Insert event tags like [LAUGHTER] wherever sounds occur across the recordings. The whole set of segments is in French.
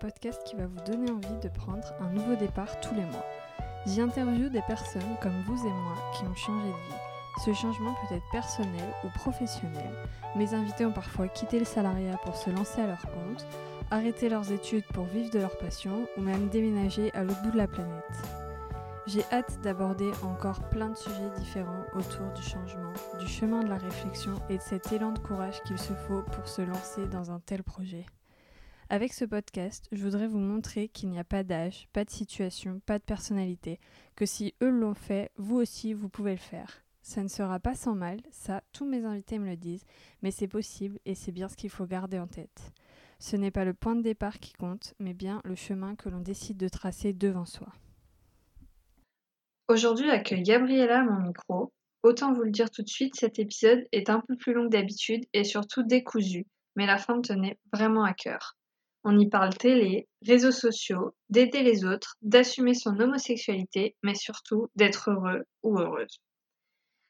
podcast qui va vous donner envie de prendre un nouveau départ tous les mois. J'y interviewe des personnes comme vous et moi qui ont changé de vie. Ce changement peut être personnel ou professionnel. Mes invités ont parfois quitté le salariat pour se lancer à leur compte, arrêté leurs études pour vivre de leur passion ou même déménager à l'autre bout de la planète. J'ai hâte d'aborder encore plein de sujets différents autour du changement, du chemin de la réflexion et de cet élan de courage qu'il se faut pour se lancer dans un tel projet. Avec ce podcast, je voudrais vous montrer qu'il n'y a pas d'âge, pas de situation, pas de personnalité, que si eux l'ont fait, vous aussi, vous pouvez le faire. Ça ne sera pas sans mal, ça, tous mes invités me le disent, mais c'est possible et c'est bien ce qu'il faut garder en tête. Ce n'est pas le point de départ qui compte, mais bien le chemin que l'on décide de tracer devant soi. Aujourd'hui, j'accueille Gabriella à mon micro. Autant vous le dire tout de suite, cet épisode est un peu plus long que d'habitude et surtout décousu, mais la fin me tenait vraiment à cœur. On y parle télé, réseaux sociaux, d'aider les autres, d'assumer son homosexualité, mais surtout d'être heureux ou heureuse.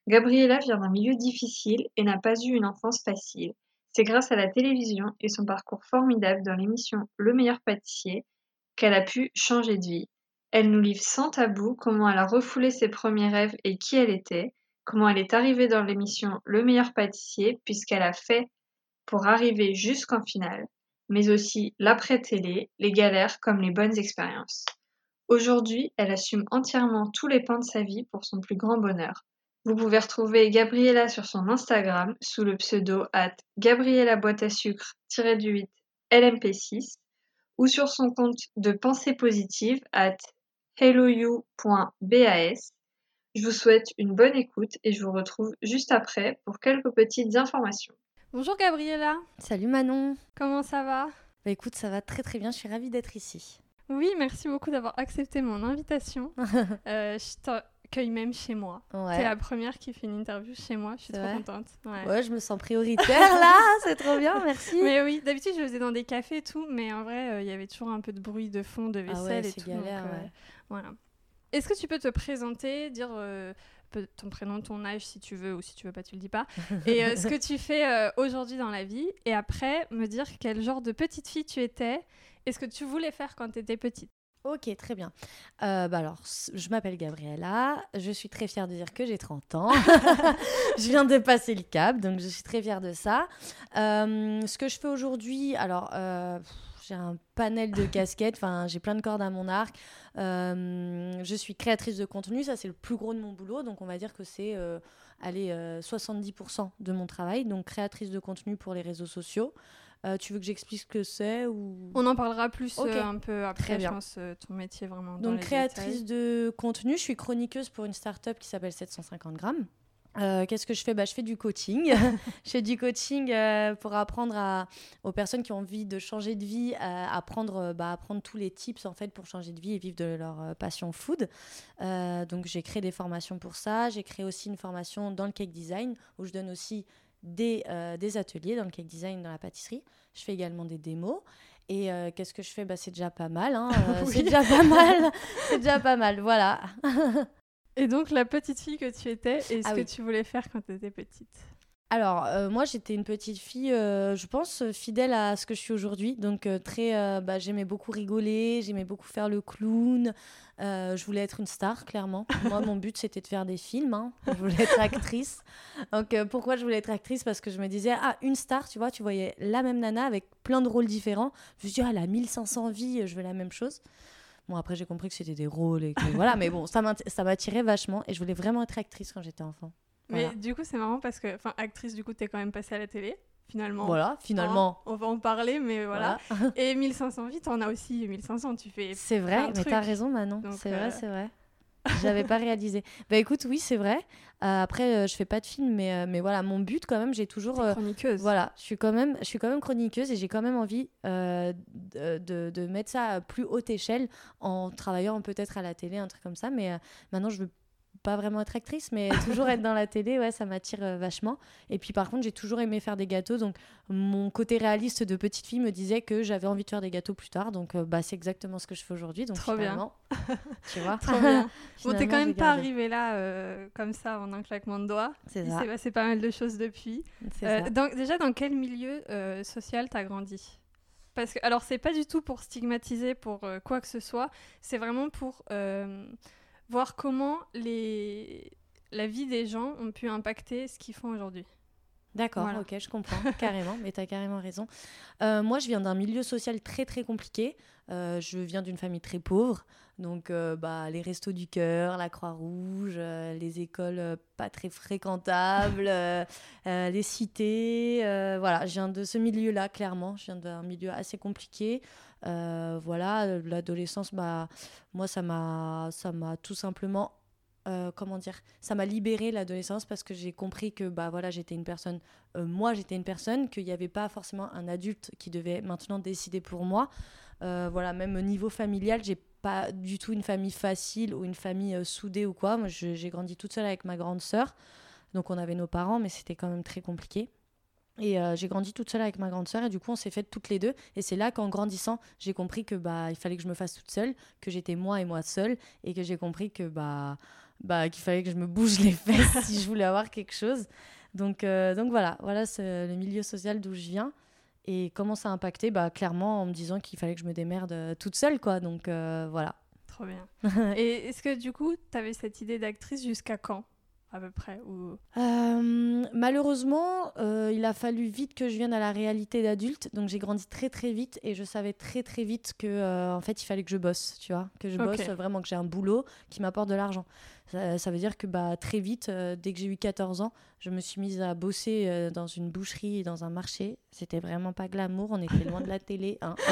Gabriella vient d'un milieu difficile et n'a pas eu une enfance facile. C'est grâce à la télévision et son parcours formidable dans l'émission Le meilleur pâtissier qu'elle a pu changer de vie. Elle nous livre sans tabou comment elle a refoulé ses premiers rêves et qui elle était, comment elle est arrivée dans l'émission Le meilleur pâtissier puisqu'elle a fait pour arriver jusqu'en finale, mais aussi l'après-télé, les galères comme les bonnes expériences. Aujourd'hui, elle assume entièrement tous les pans de sa vie pour son plus grand bonheur. Vous pouvez retrouver Gabriella sur son Instagram sous le pseudo at Gabriella boîte à sucre 8 LMP6 ou sur son compte de pensée positive at hellou.bas. Je vous souhaite une bonne écoute et je vous retrouve juste après pour quelques petites informations. Bonjour Gabriella. Salut Manon. Comment ça va? Bah écoute, ça va très très bien, je suis ravie d'être ici. Oui, merci beaucoup d'avoir accepté mon invitation. [LAUGHS] euh, je t'accueille même chez moi. Ouais. C'est la première qui fait une interview chez moi, je suis trop contente. Ouais. je me sens prioritaire là, [LAUGHS] c'est trop bien, merci. Mais oui, d'habitude je faisais dans des cafés et tout, mais en vrai, euh, il y avait toujours un peu de bruit de fond, de vaisselle ah ouais, et tout. Galère, donc, euh, voilà. Est-ce que tu peux te présenter, dire ton prénom, ton âge si tu veux, ou si tu veux pas, tu le dis pas, et euh, ce que tu fais euh, aujourd'hui dans la vie, et après me dire quel genre de petite fille tu étais, et ce que tu voulais faire quand tu étais petite. Ok, très bien. bah alors, je m'appelle Gabriella, je suis très fière de dire que j'ai 30 ans. [LAUGHS] [LAUGHS] je viens de passer le cap, donc je suis très fière de ça. ce que je fais aujourd'hui, alors j'ai un panel de casquettes, enfin j'ai plein de cordes à mon arc. Euh, je suis créatrice de contenu, ça c'est le plus gros de mon boulot, donc on va dire que c'est euh, allez, 70% euh, de mon travail, donc créatrice de contenu pour les réseaux sociaux. tu veux que j'explique ce que c'est ou... On en parlera plus un peu après, je pense, ton métier vraiment. Donc créatrice de contenu, je suis chroniqueuse pour une start-up qui s'appelle 750 grammes. Euh, qu'est-ce que je fais? Bah, Je fais du coaching. [LAUGHS] je fais du coaching euh, pour apprendre à, aux personnes qui ont envie de changer de vie à apprendre, euh, bah, apprendre tous les tips en fait, pour changer de vie et vivre de leur passion food. donc j'ai créé des formations pour ça. J'ai créé aussi une formation dans le cake design où je donne aussi des, des ateliers dans le cake design dans la pâtisserie. Je fais également des démos. Et qu'est-ce que je fais? Bah, C'est déjà pas mal. Hein. [LAUGHS] C'est déjà pas mal. C'est déjà pas mal. Voilà. [LAUGHS] Et donc, la petite fille que tu étais, et ce ah que tu voulais faire quand tu étais petite? Alors, euh, moi, j'étais une petite fille, euh, je pense, fidèle à ce que je suis aujourd'hui. Donc, euh, très, bah, j'aimais beaucoup rigoler, j'aimais beaucoup faire le clown. je voulais être une star, clairement. moi, mon but, c'était de faire des films. Hein. Je voulais être actrice. Donc, pourquoi je voulais être actrice? Parce que je me disais, ah, une star, tu vois, tu voyais la même nana avec plein de rôles différents. Je me suis dit, ah, elle a 1500 vies, je veux la même chose. Bon, après, j'ai compris que c'était des rôles et que [LAUGHS] voilà, mais bon, ça m'attirait vachement et je voulais vraiment être actrice quand j'étais enfant. Mais du coup, c'est marrant parce que, enfin, actrice, du coup, t'es quand même passée à la télé, finalement. Voilà, finalement. on va en parler, mais voilà. [LAUGHS] et 1500 vies, t'en as aussi 1500, tu fais. C'est vrai, mais t'as raison, Manon. C'est vrai, euh, c'est vrai. J'avais pas réalisé. Bah écoute, oui, c'est vrai. Euh, après, euh, je fais pas de film, mais, euh, mais voilà, mon but quand même, j'ai toujours. chroniqueuse. Voilà, je suis quand même, je suis quand même chroniqueuse et j'ai quand même envie de, de, de, mettre ça à plus haute échelle en travaillant peut-être à la télé, un truc comme ça. Mais maintenant, je veux pas vraiment être actrice, mais [LAUGHS] toujours être dans la télé, ouais, ça m'attire euh, vachement. Et puis par contre, j'ai toujours aimé faire des gâteaux, donc mon côté réaliste de petite fille me disait que j'avais envie de faire des gâteaux plus tard, donc euh, bah c'est exactement ce que je fais aujourd'hui. Donc Trop bien. [LAUGHS] tu vois. Trop bien. [LAUGHS] bon, t'es quand même pas arrivé là euh, comme ça en un claquement de doigts. C'est ça. Il s'est passé pas mal de choses depuis. Déjà, dans quel milieu social t'as grandi? Parce que, alors, c'est pas du tout pour stigmatiser pour quoi que ce soit, c'est vraiment pour voir comment les... la vie des gens ont pu impacter ce qu'ils font aujourd'hui. D'accord, ok, je comprends [LAUGHS] carrément, mais tu as carrément raison. Euh, moi, je viens d'un milieu social très très compliqué. je viens d'une famille très pauvre, donc bah, les restos du cœur, la Croix-Rouge, les écoles pas très fréquentables, [LAUGHS] les cités. voilà, je viens de ce milieu-là, clairement. Je viens d'un milieu assez compliqué. Voilà, l'adolescence, bah, moi, ça m'a tout simplement euh, comment dire, ça m'a libéré l'adolescence parce que j'ai compris que bah voilà, j'étais une personne, euh, moi j'étais une personne, qu'il n'y avait pas forcément un adulte qui devait maintenant décider pour moi. Euh, voilà, même au niveau familial, j'ai pas du tout une famille facile ou une famille soudée ou quoi. Moi, j'ai grandi toute seule avec ma grande sœur, donc on avait nos parents, mais c'était quand même très compliqué. Et j'ai grandi toute seule avec ma grande sœur et du coup on s'est fait toutes les deux. Et c'est là qu'en grandissant j'ai compris que bah il fallait que je me fasse toute seule, que j'étais moi et moi seule et que j'ai compris que bah bah, qu'il fallait que je me bouge les [LAUGHS] fesses si je voulais avoir quelque chose. Donc, euh, donc voilà, voilà c'est le milieu social d'où je viens. Et comment ça a impacté bah, Clairement en me disant qu'il fallait que je me démerde euh, toute seule. quoi. Donc euh, voilà. Trop bien. [LAUGHS] Et est-ce que du coup, tu avais cette idée d'actrice jusqu'à quand? À peu près ou... Malheureusement, il a fallu vite que je vienne à la réalité d'adulte. Donc j'ai grandi très très vite et je savais très très vite que en fait il fallait que je bosse, tu vois, que je bosse vraiment, que j'ai un boulot qui m'apporte de l'argent. Ça, veut dire que bah, très vite, euh, dès que j'ai eu 14 ans, je me suis mise à bosser euh, dans une boucherie et dans un marché. C'était vraiment pas glamour, on était loin de la télé. Hein. [LAUGHS]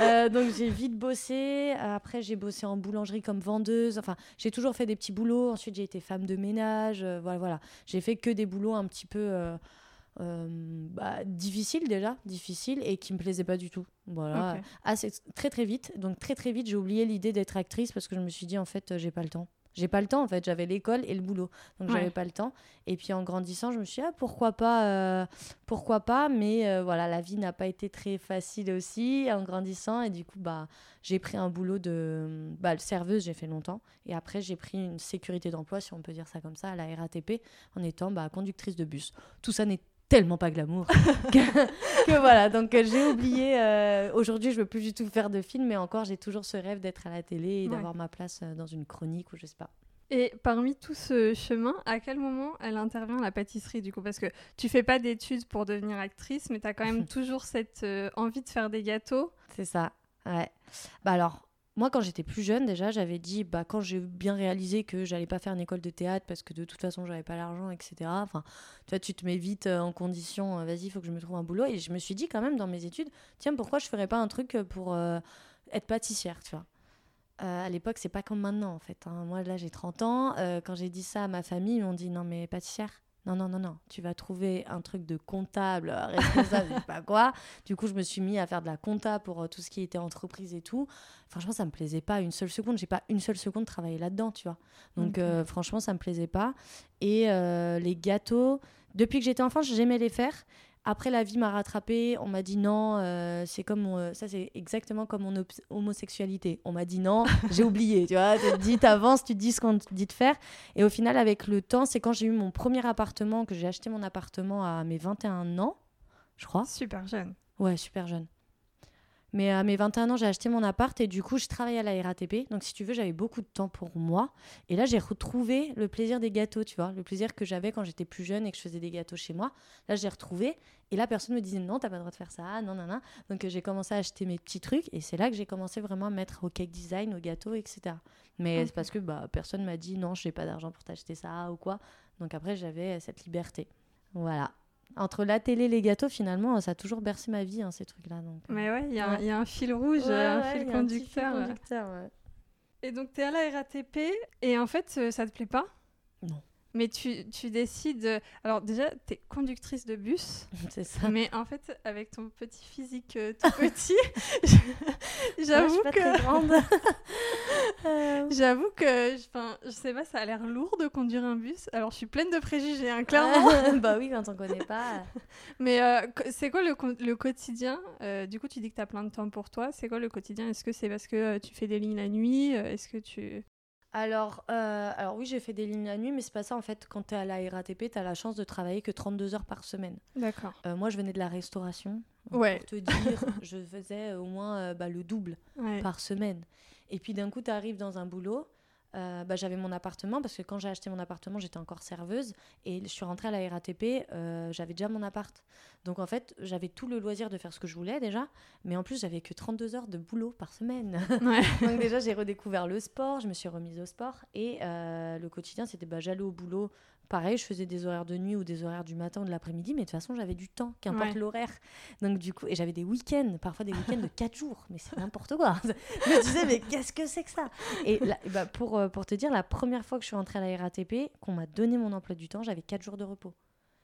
Euh, donc j'ai vite bossé. Après, j'ai bossé en boulangerie comme vendeuse. Enfin, j'ai toujours fait des petits boulots. Ensuite, j'ai été femme de ménage. voilà, voilà. J'ai fait que des boulots un petit peu. bah, difficile déjà, difficile et qui me plaisait pas du tout. Voilà, assez très très vite. Donc très très vite, j'ai oublié l'idée d'être actrice parce que je me suis dit en fait, j'ai pas le temps. J'ai pas le temps en fait, j'avais l'école et le boulot. Donc j'avais pas le temps. Et puis en grandissant, je me suis dit, ah, pourquoi pas, euh, pourquoi pas, mais euh, voilà, la vie n'a pas été très facile aussi en grandissant. Et du coup, bah, j'ai pris un boulot de bah, serveuse, j'ai fait longtemps. Et après, j'ai pris une sécurité d'emploi, si on peut dire ça comme ça, à la RATP, en étant bah, conductrice de bus. Tout ça n'est tellement pas glamour [LAUGHS] que, voilà donc euh, j'ai oublié euh, aujourd'hui je veux plus du tout faire de film mais encore j'ai toujours ce rêve d'être à la télé et d'avoir ma place euh, dans une chronique ou je sais pas et parmi tout ce chemin, à quel moment elle intervient la pâtisserie du coup? Parce que tu fais pas d'études pour devenir actrice, mais tu as quand même [LAUGHS] toujours cette envie de faire des gâteaux. C'est ça, ouais. Bah alors, moi, quand j'étais plus jeune, déjà, j'avais dit, bah, quand j'ai bien réalisé que j'allais pas faire une école de théâtre parce que de toute façon, j'avais pas l'argent, etc. Enfin, tu tu te mets vite euh, en condition, euh, vas-y, il faut que je me trouve un boulot. Et je me suis dit, quand même, dans mes études, tiens, pourquoi je ferais pas un truc pour euh, être pâtissière, tu à l'époque, c'est pas comme maintenant, en fait. Hein. Moi, là, j'ai 30 ans. quand j'ai dit ça à ma famille, ils m'ont dit, non, mais pâtissière non, non, non, non, tu vas trouver un truc de comptable, euh, responsable, je sais pas quoi. Du coup, je me suis mis à faire de la compta pour euh, tout ce qui était entreprise et tout. Franchement, ça me plaisait pas une seule seconde. J'ai pas une seule seconde travaillé là-dedans, tu vois. Donc, euh, franchement, ça me plaisait pas. Et les gâteaux, depuis que j'étais enfant, j'aimais les faire. Après, la vie m'a rattrapé. On m'a dit non. Euh, c'est comme euh, ça, c'est exactement comme mon homosexualité. On m'a dit non. [LAUGHS] J'ai oublié. Tu vois, tu te dis, t'avances, tu te dis ce qu'on te dit de faire. Et au final, avec le temps, c'est quand j'ai eu mon premier appartement que j'ai acheté mon appartement à mes 21 ans, je crois. Super jeune. Ouais, super jeune. Mais à mes 21 ans, j'ai acheté mon appart et du coup, je travaillais à la RATP. Donc, si tu veux, j'avais beaucoup de temps pour moi. Et là, j'ai retrouvé le plaisir des gâteaux, tu vois. Le plaisir que j'avais quand j'étais plus jeune et que je faisais des gâteaux chez moi. Là, j'ai retrouvé. Et là, personne me disait non, t'as pas le droit de faire ça, non, non, non. Donc, j'ai commencé à acheter mes petits trucs. Et c'est là que j'ai commencé vraiment à mettre au cake design, au gâteau, etc. Mais c'est parce que bah, personne m'a dit non, je n'ai pas d'argent pour t'acheter ça ou quoi. Donc, après, j'avais cette liberté. Voilà entre la télé et les gâteaux, finalement, ça a toujours bercé ma vie, hein, ces trucs-là. Donc, euh. Mais ouais, il y, a un fil rouge, un fil conducteur. Un conducteur et donc, tu es à la RATP, et en fait, euh, ça te plaît pas? Non. Mais tu, tu, décides. Alors, déjà, tu es conductrice de bus. [LAUGHS] C'est ça. Mais en fait, avec ton petit physique euh, tout petit, [LAUGHS] j'avoue que. Grande. [LAUGHS] Euh. J'avoue que. Enfin, je sais pas, ça a l'air lourd de conduire un bus. Alors, je suis pleine de préjugés, hein, clairement. bah oui, quand on connaît pas. Mais euh, c'est quoi le, le quotidien Du coup, tu dis que tu as plein de temps pour toi. C'est quoi le quotidien? Est-ce que c'est parce que tu fais des lignes la nuit? Est-ce que tu. Alors, euh, alors oui, j'ai fait des lignes la nuit, mais c'est pas ça en fait. Quand tu es à la RATP, tu as la chance de travailler que 32 heures par semaine. D'accord. Euh, moi, je venais de la restauration. Ouais. Pour te dire, je faisais au moins euh, bah, le double Ouais. par semaine. Et puis d'un coup, tu arrives dans un boulot. Euh, bah, j'avais mon appartement parce que quand j'ai acheté mon appartement, j'étais encore serveuse et je suis rentrée à la RATP, euh, j'avais déjà mon appart. Donc en fait, j'avais tout le loisir de faire ce que je voulais déjà, mais en plus, j'avais que 32 heures de boulot par semaine. Ouais. [LAUGHS] Donc déjà, j'ai redécouvert le sport, je me suis remise au sport et euh, le quotidien, c'était bah, j'allais au boulot. Pareil, je faisais des horaires de nuit ou des horaires du matin ou de l'après-midi, mais de toute façon, j'avais du temps, qu'importe Ouais. l'horaire. Donc du coup, et j'avais des week-ends, parfois des week-ends de [LAUGHS] 4 jours, mais c'est n'importe quoi. [LAUGHS] je me disais, mais qu'est-ce que c'est que ça? Et là, bah, pour, euh, pour te dire, la première fois que je suis rentrée à la RATP, qu'on m'a donné mon emploi du temps, j'avais 4 jours de repos.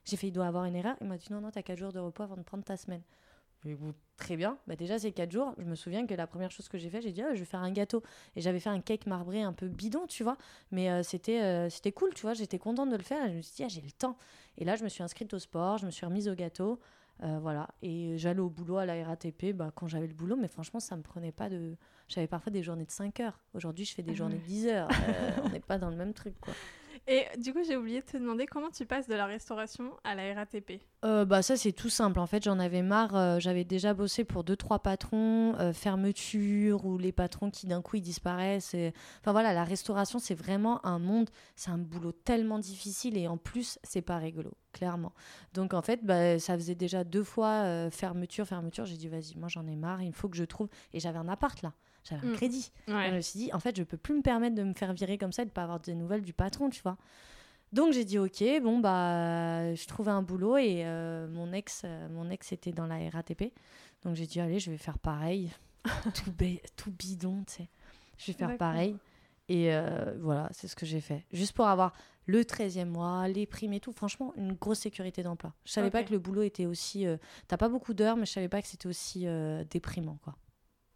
J'ai fait, il doit avoir une erreur. Il m'a dit, non, non, t'as 4 jours de repos avant de prendre ta semaine. Très bien. Bah, déjà, ces 4 jours, je me souviens que la première chose que j'ai fait, j'ai dit, ah, je vais faire un gâteau. Et j'avais fait un cake marbré un peu bidon, tu vois. Mais euh, c'était euh, c'était cool, tu vois. J'étais contente de le faire. Et je me suis dit, ah, j'ai le temps. Et là, je me suis inscrite au sport, je me suis remise au gâteau. euh, voilà. Et j'allais au boulot à la RATP bah, quand j'avais le boulot. Mais franchement, ça me prenait pas de. J'avais parfois des journées de 5 heures. Aujourd'hui, je fais des Ah journées de 10 heures. [LAUGHS] On n'est pas dans le même truc, quoi. Et du coup, j'ai oublié de te demander comment tu passes de la restauration à la RATP. Euh, bah ça c'est tout simple. En fait j'en avais marre euh, j'avais déjà bossé pour deux trois patrons euh, fermeture ou les patrons qui d'un coup ils disparaissent enfin voilà la restauration c'est vraiment un monde c'est un boulot tellement difficile et en plus c'est pas rigolo clairement. Donc en fait bah, ça faisait déjà deux fois fermeture fermeture. J'ai dit vas-y moi j'en ai marre il faut que je trouve. Et j'avais un appart là j'avais un Mm. crédit je me suis dit, en fait, je peux plus me permettre de me faire virer comme ça et de pas avoir des nouvelles du patron, tu vois. Donc j'ai dit, ok, bon, bah, je trouvais un boulot et euh, mon, ex, euh, mon ex était dans la RATP. Donc j'ai dit, allez, je vais faire pareil. [LAUGHS] tout, bidon, tu sais. Je vais faire pareil. Et euh, voilà, c'est ce que j'ai fait. Juste pour avoir le 13e mois, les primes et tout. Franchement, une grosse sécurité d'emploi. Je savais pas que le boulot était aussi. T'as pas beaucoup d'heures, mais je savais pas que c'était aussi déprimant, quoi.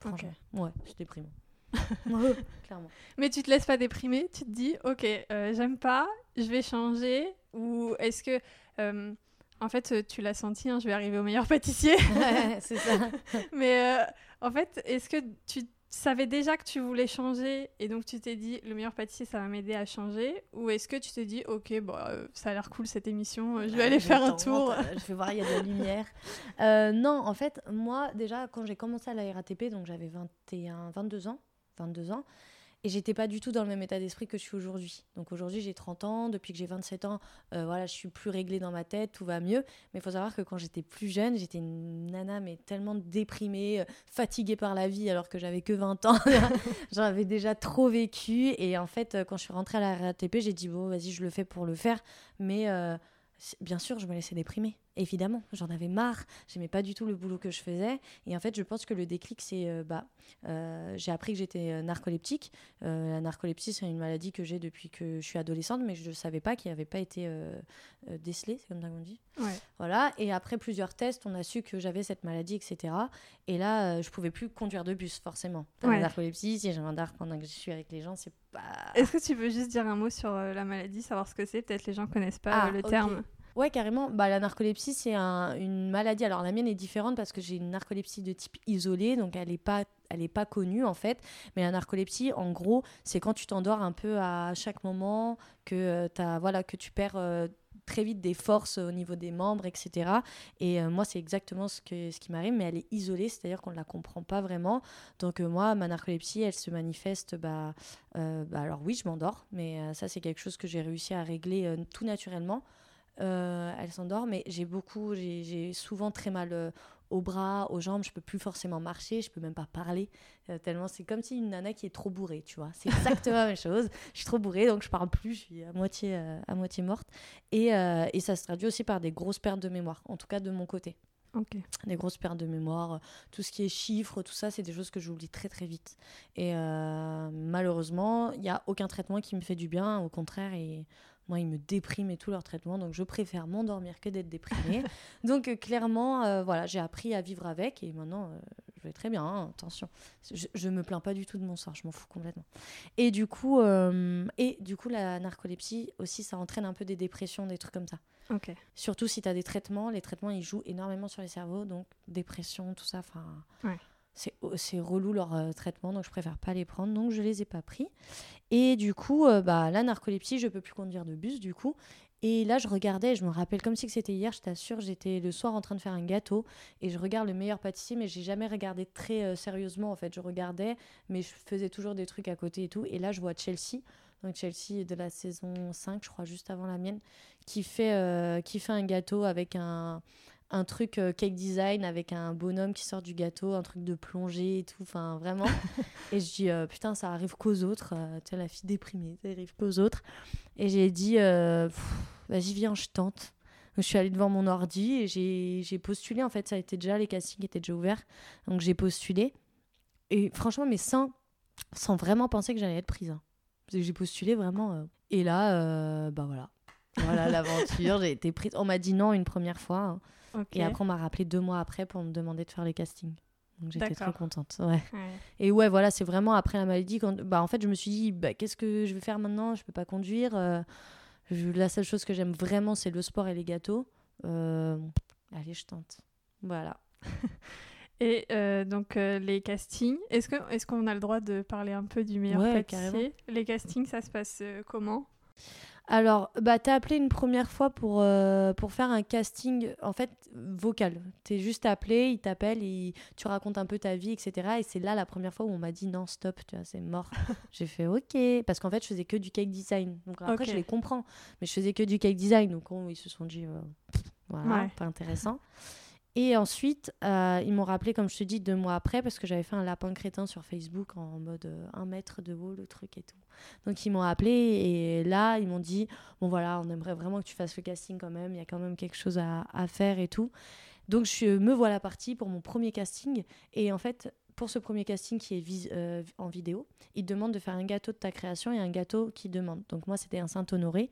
Franchement. Ouais, déprimant. [LAUGHS] Ouais, clairement. Mais tu te laisses pas déprimer, tu te dis, ok, euh, j'aime pas, je vais changer, ou est-ce que, euh, en fait, euh, tu l'as senti, hein, je vais arriver au meilleur [LAUGHS] pâtissier, Ouais, c'est ça. [LAUGHS] mais euh, en fait, est-ce que tu savais déjà que tu voulais changer et donc tu t'es dit, le meilleur pâtissier, ça va m'aider à changer, ou est-ce que tu te dis, ok, bah, euh, ça a l'air cool cette émission, euh, je vais aller faire un tour. euh, Je vais voir, il y a de la lumière. [LAUGHS] Euh, non, en fait, moi, déjà, quand j'ai commencé à la RATP, donc j'avais 21, 22 ans, 22 ans, et j'étais pas du tout dans le même état d'esprit que je suis aujourd'hui. Donc aujourd'hui, j'ai 30 ans, depuis que j'ai 27 ans, euh, voilà, je suis plus réglée dans ma tête, tout va mieux. Mais il faut savoir que quand j'étais plus jeune, j'étais une nana, mais tellement déprimée, euh, fatiguée par la vie, alors que j'avais que 20 ans. [LAUGHS] J'en avais déjà trop vécu. Et en fait, euh, quand je suis rentrée à la RATP, j'ai dit, bon, vas-y, je le fais pour le faire. Mais bien sûr, je me laissais déprimer. Évidemment, j'en avais marre. J'aimais pas du tout le boulot que je faisais. Et en fait, je pense que le déclic, c'est. euh, bah, euh, j'ai appris que j'étais euh, narcoleptique. Euh, la narcolepsie, c'est une maladie que j'ai depuis que je suis adolescente, mais je ne savais pas qu'il n'avait pas été euh, euh, décelé, c'est comme ça qu'on dit. Ouais. Voilà. Et après plusieurs tests, on a su que j'avais cette maladie, etc. Et là, je pouvais plus conduire de bus, forcément. T'as Ouais. la narcolepsie, si j'ai un dard pendant que je suis avec les gens, c'est pas. Est-ce que tu veux juste dire un mot sur la maladie, savoir ce que c'est? Peut-être les gens connaissent pas Ah, le terme. Ouais, carrément. Bah, la narcolepsie, c'est un- une maladie. Alors, la mienne est différente parce que j'ai une narcolepsie de type isolé, donc elle n'est pas, elle pas connue en fait. Mais la narcolepsie, en gros, c'est quand tu t'endors un peu à chaque moment, que, euh, t'as- voilà, que tu perds euh, très vite des forces au niveau des membres, etc. Et euh, moi, c'est exactement ce, que, ce qui m'arrive, mais elle est isolée, c'est-à-dire qu'on ne la comprend pas vraiment. Donc, moi, ma narcolepsie, elle se manifeste. Bah, bah, alors, oui, je m'endors, mais ça, c'est quelque chose que j'ai réussi à régler tout naturellement. Euh, elle s'endort, mais j'ai beaucoup, j'ai souvent très mal euh, aux bras, aux jambes. Je peux plus forcément marcher, je peux même pas parler. euh, tellement c'est comme si une nana qui est trop bourrée, tu vois. C'est exactement la même chose. Je suis trop bourrée, donc je parle plus, je suis à moitié, euh, à moitié morte. Et, euh, et ça se traduit aussi par des grosses pertes de mémoire, en tout cas de mon côté. Des grosses pertes de mémoire, tout ce qui est chiffres, tout ça, c'est des choses que j'oublie très très vite. Et malheureusement, il n'y a aucun traitement qui me fait du bien, au contraire, et moi, ils me dépriment et tout leur traitement, donc je préfère m'endormir que d'être déprimée. [LAUGHS] donc euh, clairement, euh, voilà, j'ai appris à vivre avec, et maintenant, euh, je vais très bien, hein, attention. Je, je me plains pas du tout de mon sort, je m'en fous complètement. Et du coup, et du coup, la narcolepsie aussi, ça entraîne un peu des dépressions, des trucs comme ça. Surtout si tu as des traitements, les traitements ils jouent énormément sur les cerveaux, donc dépression, tout ça. Enfin, Ouais. C'est relou leur euh, traitement, donc je préfère pas les prendre, donc je les ai pas pris. Et du coup, euh, bah, la narcolepsie, je peux plus conduire de bus, du coup. Et là, je regardais, je me rappelle comme si c'était hier, je t'assure, j'étais le soir en train de faire un gâteau et je regarde le meilleur pâtissier, mais j'ai jamais regardé très euh, sérieusement en fait. Je regardais, mais je faisais toujours des trucs à côté et tout. Et là, je vois Chelsea, donc Chelsea de la saison 5, je crois, juste avant la mienne, qui fait, qui fait un gâteau avec un, un truc euh, cake design, avec un bonhomme qui sort du gâteau, un truc de plongée et tout, enfin vraiment. [LAUGHS] et je dis, euh, putain, ça arrive qu'aux autres, euh, tu sais, la fille déprimée, ça arrive qu'aux autres. Et j'ai dit, euh, vas-y, viens, je tente. Donc, je suis allée devant mon ordi et j'ai postulé, en fait, ça été déjà, les castings étaient déjà ouverts, donc j'ai postulé. Et franchement, mais sans, sans vraiment penser que j'allais être prise. hein. J'ai postulé vraiment. Et là, bah voilà. Voilà [LAUGHS] l'aventure, j'ai été prise. On m'a dit non une première fois. hein. Et après, on m'a rappelé deux mois après pour me demander de faire les castings. Donc j'étais très contente. Ouais. Ouais. Et ouais, voilà, c'est vraiment après la maladie. Quand... Bah, en fait, je me suis dit, bah, qu'est-ce que je vais faire maintenant? Je peux pas conduire. euh, je- La seule chose que j'aime vraiment, c'est le sport et les gâteaux. Euh, Allez, je tente. Voilà. [LAUGHS] Et euh, donc les castings, est-ce qu'on a le droit de parler un peu du meilleur Ouais, pâtissier? Les castings, ça se passe comment? Alors, bah, t'as appelé une première fois pour, euh, pour faire un casting, en fait, vocal. T'es juste appelé, il t'appelle, il- tu racontes un peu ta vie, etc. Et c'est là la première fois où on m'a dit non, stop, tu vois, c'est mort. [LAUGHS] J'ai fait ok, parce qu'en fait, je faisais que du cake design. Donc après, Ok. je les comprends, mais je faisais que du cake design. Donc oh, ils se sont dit, euh, voilà, Ouais. pas intéressant. Et ensuite, euh, ils m'ont rappelé, comme je te dis, deux mois après, parce que j'avais fait un lapin crétin sur Facebook en mode euh, un mètre de haut, le truc et tout. Donc ils m'ont appelé et là, ils m'ont dit, bon voilà, on aimerait vraiment que tu fasses le casting quand même, il y a quand même quelque chose à, faire et tout. Donc je me voilà partie pour mon premier casting. Et en fait, pour ce premier casting qui est euh, en vidéo, ils te demandent de faire un gâteau de ta création et un gâteau qui demande. Donc moi, c'était un Saint-Honoré.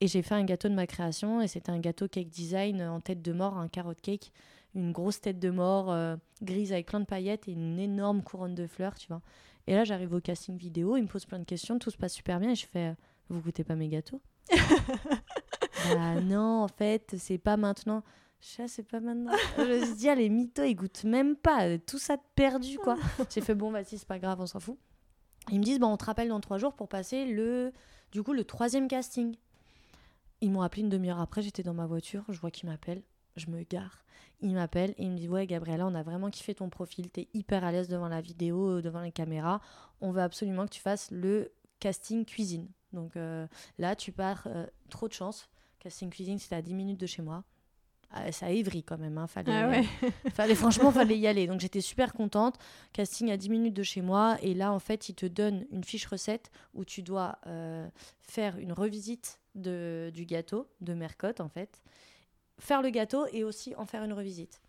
Et j'ai fait un gâteau de ma création et c'était un gâteau cake design en tête de mort, un carrot cake, une grosse tête de mort euh, grise avec plein de paillettes et une énorme couronne de fleurs, tu vois. Et là, j'arrive au casting vidéo, ils me posent plein de questions, tout se passe super bien et je fais, euh, vous goûtez pas mes gâteaux? [LAUGHS] Bah non, en fait, c'est pas maintenant. Je sais, c'est pas maintenant. Je me suis dit, ah, les mythos, ils goûtent même pas. euh, Tout ça de perdu, quoi. J'ai fait, bon, vas-y, c'est pas grave, on s'en fout. Ils me disent, bon, on te rappelle dans trois jours pour passer le, du coup, le troisième casting. Ils m'ont appelé une demi-heure après, j'étais dans ma voiture, je vois qu'ils m'appellent, je me gare. Ils m'appellent et ils me disent, ouais, Gabriella, on a vraiment kiffé ton profil, t'es hyper à l'aise devant la vidéo, euh, devant les caméras. On veut absolument que tu fasses le casting cuisine. Donc euh, là, tu pars, euh, trop de chance. Casting cuisine, c'était à 10 minutes de chez moi. Ah, ça Évry quand même, hein, fallait, Ah ouais. fallait franchement [LAUGHS] fallait y aller donc j'étais super contente casting à 10 minutes de chez moi et là en fait ils te donnent une fiche recette où tu dois euh, faire une revisite de, du gâteau de Mercotte en fait faire le gâteau et aussi en faire une revisite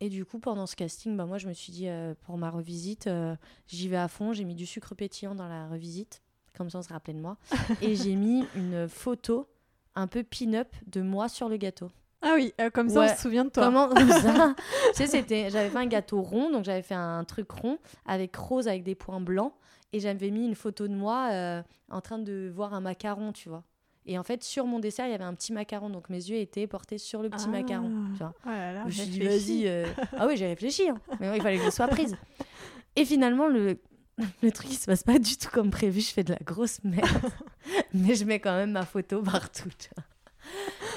et du coup pendant ce casting bah, moi je me suis dit euh, pour ma revisite euh, j'y vais à fond j'ai mis du sucre pétillant dans la revisite comme ça on se rappelait de moi [LAUGHS] et j'ai mis une photo un peu pin-up de moi sur le gâteau Ah oui, euh, comme ça Ouais. on se souvient de toi. Comment comme ça [LAUGHS] Tu sais, c'était, j'avais fait un gâteau rond, donc j'avais fait un truc rond avec rose avec des points blancs, et j'avais mis une photo de moi en train de voir un macaron, tu vois. Et en fait, sur mon dessert, il y avait un petit macaron, donc mes yeux étaient portés sur le petit Ah. macaron. Tu vois. Oh là là, Je me suis dit, vas-y. euh, [LAUGHS] Ah oui, j'ai réfléchi, hein. mais ouais, il fallait que je sois prise. Et finalement, le, le truc, il se passe pas du tout comme prévu. Je fais de la grosse merde, [LAUGHS] mais je mets quand même ma photo partout. tu vois.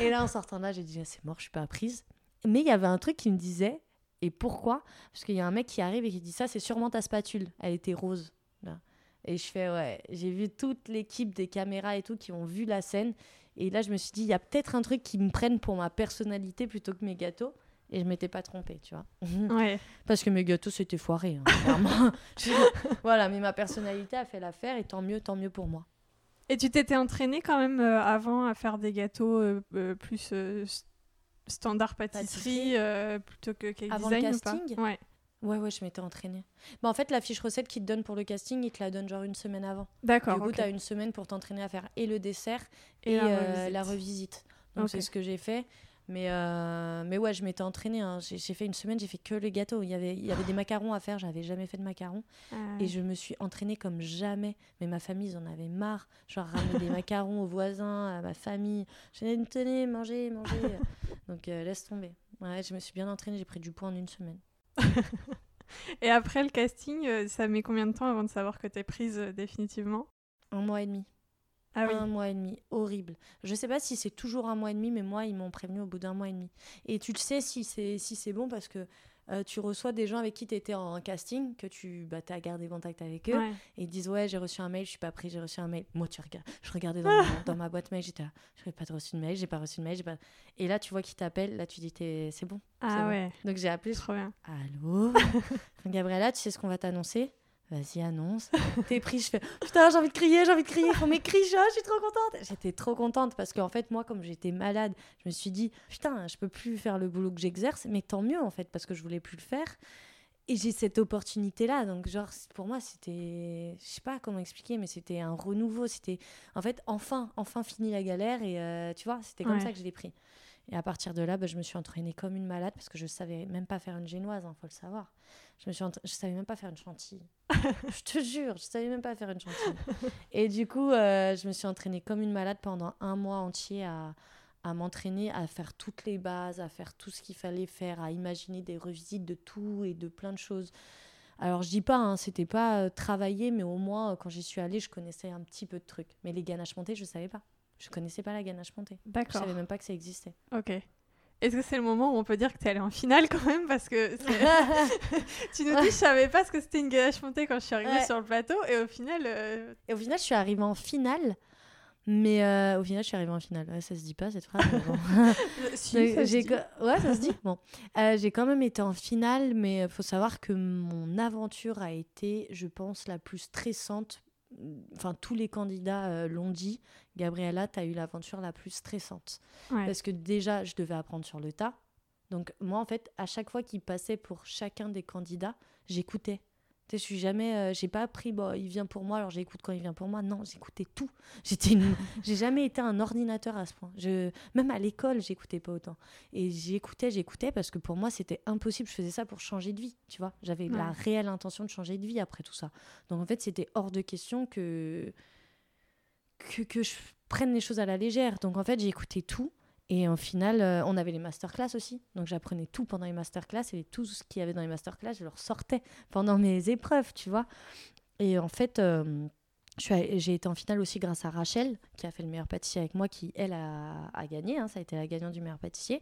Et là, en sortant de là, j'ai dit, ah, c'est mort, je suis pas prise. Mais il y avait un truc qui me disait, et pourquoi? Parce qu'il y a un mec qui arrive et qui dit, ça, c'est sûrement ta spatule. Elle était rose. là. Et je fais, ouais, j'ai vu toute l'équipe des caméras et tout qui ont vu la scène. Et là, je me suis dit, il y a peut-être un truc qui me prenne pour ma personnalité plutôt que mes gâteaux. Et je m'étais pas trompée, tu vois. [LAUGHS] Ouais. Parce que mes gâteaux, c'était foiré. hein, clairement. [LAUGHS] Je- voilà, mais ma personnalité a fait l'affaire et tant mieux, tant mieux pour moi. Et tu t'étais entraînée quand même euh, avant à faire des gâteaux euh, euh, plus euh, standard pâtisserie Pâtisserie. plutôt que cake Avant le design ou pas? casting? Ouais. Ouais, ouais, je m'étais entraînée. Bah, en fait, la fiche recette qu'ils te donnent pour le casting, ils te la donnent genre une semaine avant. D'accord. du coup, tu as une semaine pour t'entraîner à faire et le dessert et, Et la euh, revisite. la revisite. Donc, c'est ce que j'ai fait. Mais, euh, mais ouais, je m'étais entraînée. hein. J'ai j'ai fait une semaine, j'ai fait que le gâteau. Il y avait, il y avait des macarons à faire, j'avais jamais fait de macarons. Ah. Et je me suis entraînée comme jamais. Mais ma famille, ils en avaient marre. Genre, ramener des [LAUGHS] macarons aux voisins, à ma famille. Je disais, tenez, mangez, mangez. [LAUGHS] Donc, euh, laisse tomber. Ouais, je me suis bien entraînée. J'ai pris du poids en une semaine. [LAUGHS] Et après le casting, euh, ça met combien de temps avant de savoir que t'es prise euh, définitivement? Un mois et demi. Ah oui. Un mois et demi, horrible. Je sais pas si c'est toujours un mois et demi, mais moi, ils m'ont prévenu au bout d'un mois et demi. Et tu le sais si c'est si c'est bon parce que euh, tu reçois des gens avec qui tu étais en casting, que tu bah, as gardé contact avec eux, Ouais. et ils disent Ouais, j'ai reçu un mail, je suis pas pris, j'ai reçu un mail. Moi, tu regardes, je regardais dans, ma, dans ma boîte mail, j'étais là, je n'ai pas reçu de mail, j'ai pas reçu de mail, pas. Et là, tu vois qui t'appelle, là, tu dis C'est bon. Ah bon. ouais, Donc j'ai appelé, trop bien. Allô? [LAUGHS] Gabriella, tu sais ce qu'on va t'annoncer? Vas-y, annonce. [LAUGHS] T'es pris, je fais Putain, j'ai envie de crier, j'ai envie de crier, faut m'écrire, je suis trop contente. J'étais trop contente parce qu'en fait, moi, comme j'étais malade, je me suis dit Putain, je peux plus faire le boulot que j'exerce, mais tant mieux en fait, parce que je voulais plus le faire. Et j'ai cette opportunité-là. Donc, genre, pour moi, c'était. Je sais pas comment expliquer, mais c'était un renouveau. C'était. En fait, enfin, enfin fini la galère. Et euh, tu vois, c'était comme Ouais. ça que je l'ai pris. Et à partir de là, bah, je me suis entraînée comme une malade parce que je savais même pas faire une génoise, il faut le savoir. Je me suis entra- je savais même pas faire une chantilly. [LAUGHS] je te jure, je savais même pas faire une chantilly. Et du coup, euh, je me suis entraînée comme une malade pendant un mois entier à, à m'entraîner, à faire toutes les bases, à faire tout ce qu'il fallait faire, à imaginer des revisites de tout et de plein de choses. Alors je dis pas, hein, c'était pas euh, travailler, mais au moins euh, quand j'y suis allée, je connaissais un petit peu de trucs. Mais les ganaches montées, je savais pas. Je connaissais pas la ganache montée. Je D'accord. savais même pas que ça existait. Ok. Est-ce que c'est le moment où on peut dire que t'es allée en finale quand même? Parce que [LAUGHS] tu nous dis, je savais pas ce que c'était une ganache montée quand je suis arrivée Ouais. sur le plateau. Et au final, euh, Et au final, je suis arrivée en finale. Mais euh, au final, je suis arrivée en finale. Ouais, ça se dit pas cette phrase. mais bon. [LAUGHS] euh, si, Donc, ça se dit. Ouais, ça se dit. Bon. Euh, j'ai quand même été en finale, mais il faut savoir que mon aventure a été, je pense, la plus stressante. Enfin, tous les candidats euh, l'ont dit. Gabriella, tu as eu l'aventure la plus stressante. Ouais. Parce que déjà, je devais apprendre sur le tas. Donc, moi, en fait, à chaque fois qu'il passait pour chacun des candidats, j'écoutais. Tu sais, je suis jamais. euh, j'ai pas appris, bon, il vient pour moi, alors j'écoute quand il vient pour moi. Non, j'écoutais tout. [LAUGHS] J'étais une- [LAUGHS] j'ai jamais été un ordinateur à ce point. Je, même à l'école, j'écoutais pas autant. Et j'écoutais, j'écoutais parce que pour moi, c'était impossible. Je faisais ça pour changer de vie, tu vois. J'avais la réelle intention de changer de vie après tout ça. Donc, en fait, c'était hors de question que que, que je prenne les choses à la légère. Donc en fait, écouté tout. Et au final, euh, on avait les masterclass aussi. Donc j'apprenais tout pendant les masterclass. Et tout ce qu'il y avait dans les masterclass, je le ressortais pendant mes épreuves, tu vois. Et en fait, euh, j'ai été en finale aussi grâce à Rachel, qui a fait le meilleur pâtissier avec moi, qui, elle, a, gagné. hein. ça a été la gagnante du meilleur pâtissier.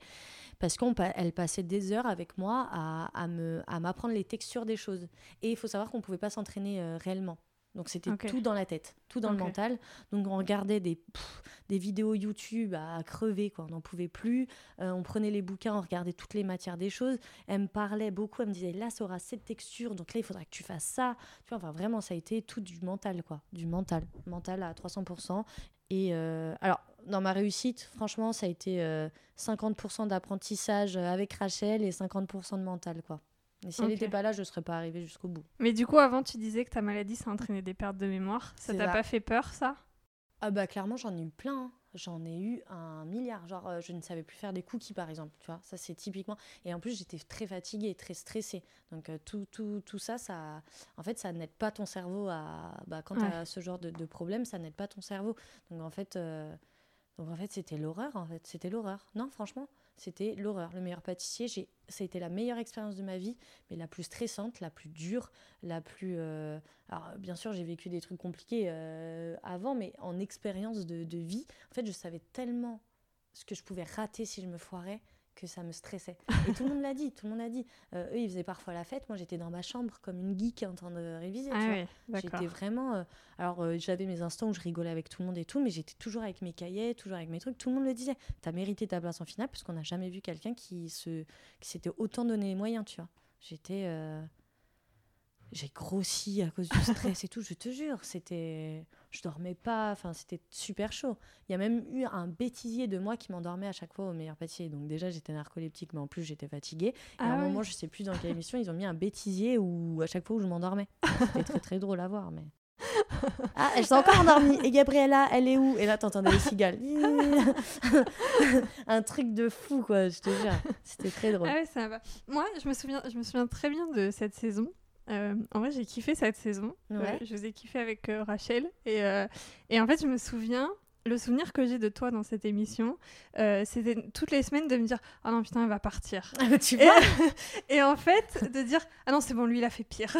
Parce qu'elle passait des heures avec moi à m'apprendre les textures des choses. Et il faut savoir qu'on ne pouvait pas s'entraîner euh, réellement. Donc c'était tout dans la tête, tout dans le mental. Donc on regardait des, pff, des vidéos YouTube à crever, quoi. on n'en pouvait plus. Euh, on prenait les bouquins, on regardait toutes les matières des choses. Elle me parlait beaucoup, elle me disait là, ça aura cette texture, donc là, il faudra que tu fasses ça. Tu vois, enfin, vraiment, ça a été tout du mental, quoi. Du mental, mental à 300%. Et euh, alors, dans ma réussite, franchement, ça a été euh, 50% d'apprentissage avec Rachel et 50% de mental, quoi. Et si elle n'était pas là, je ne serais pas arrivée jusqu'au bout. Mais du coup, avant, tu disais que ta maladie, ça entraînait des pertes de mémoire. Ça t'a pas fait peur, ça? Ah bah clairement j'en ai eu plein, hein. j'en ai eu un milliard. Genre euh, je ne savais plus faire des cookies par exemple, tu vois, ça c'est typiquement. Et en plus j'étais très fatiguée, très stressée. Donc euh, tout, tout, tout ça, ça, en fait ça n'aide pas ton cerveau à... Bah, quand tu as ce genre de, de problème, ça n'aide pas ton cerveau. Donc en fait, euh, donc en fait c'était l'horreur en fait, c'était l'horreur. Non franchement, c'était l'horreur. Le meilleur pâtissier, j'ai... ça a été la meilleure expérience de ma vie, mais la plus stressante, la plus dure, la plus... euh, alors, bien sûr, j'ai vécu des trucs compliqués euh, avant, mais en expérience de, de vie, en fait, je savais tellement ce que je pouvais rater si je me foirais que ça me stressait. Et tout le monde l'a dit, tout le monde l'a dit. Euh, eux, ils faisaient parfois la fête. Moi, j'étais dans ma chambre comme une geek en train de réviser. Ah oui. J'étais vraiment. euh, alors, euh, j'avais mes instants où je rigolais avec tout le monde et tout, mais j'étais toujours avec mes cahiers, toujours avec mes trucs. Tout le monde le disait. T'as mérité ta place en finale parce qu'on n'a jamais vu quelqu'un qui se, qui s'était autant donné les moyens, tu vois. J'étais. J'ai grossi à cause du stress et tout, je te jure. C'était. Je dormais pas, enfin, c'était super chaud. Il y a même eu un bêtisier de moi qui m'endormait à chaque fois au meilleur pâtissier. Donc, déjà, j'étais narcoleptique, mais en plus, j'étais fatiguée. Et à Ah un ouais. moment, je sais plus dans quelle émission, ils ont mis un bêtisier où à chaque fois où je m'endormais. C'était très très drôle à voir, mais. [LAUGHS] Ah, elle s'est encore endormie. Et Gabriella, elle est où? Et là, t'entendais les cigales. [LAUGHS] un truc de fou, quoi, je te jure. C'était très drôle. Ah ouais, ça va. Moi, je me souviens, je me souviens très bien de cette saison. Euh, en vrai, j'ai kiffé cette saison. Ouais. Euh, je vous ai kiffé avec euh, Rachel. Et, et en fait, je me souviens le souvenir que j'ai de toi dans cette émission, c'était toutes les semaines de me dire Ah non, putain, elle va partir. [LAUGHS] tu Et, vois, [LAUGHS] et en fait, de dire Ah non, c'est bon, lui, il a fait pire.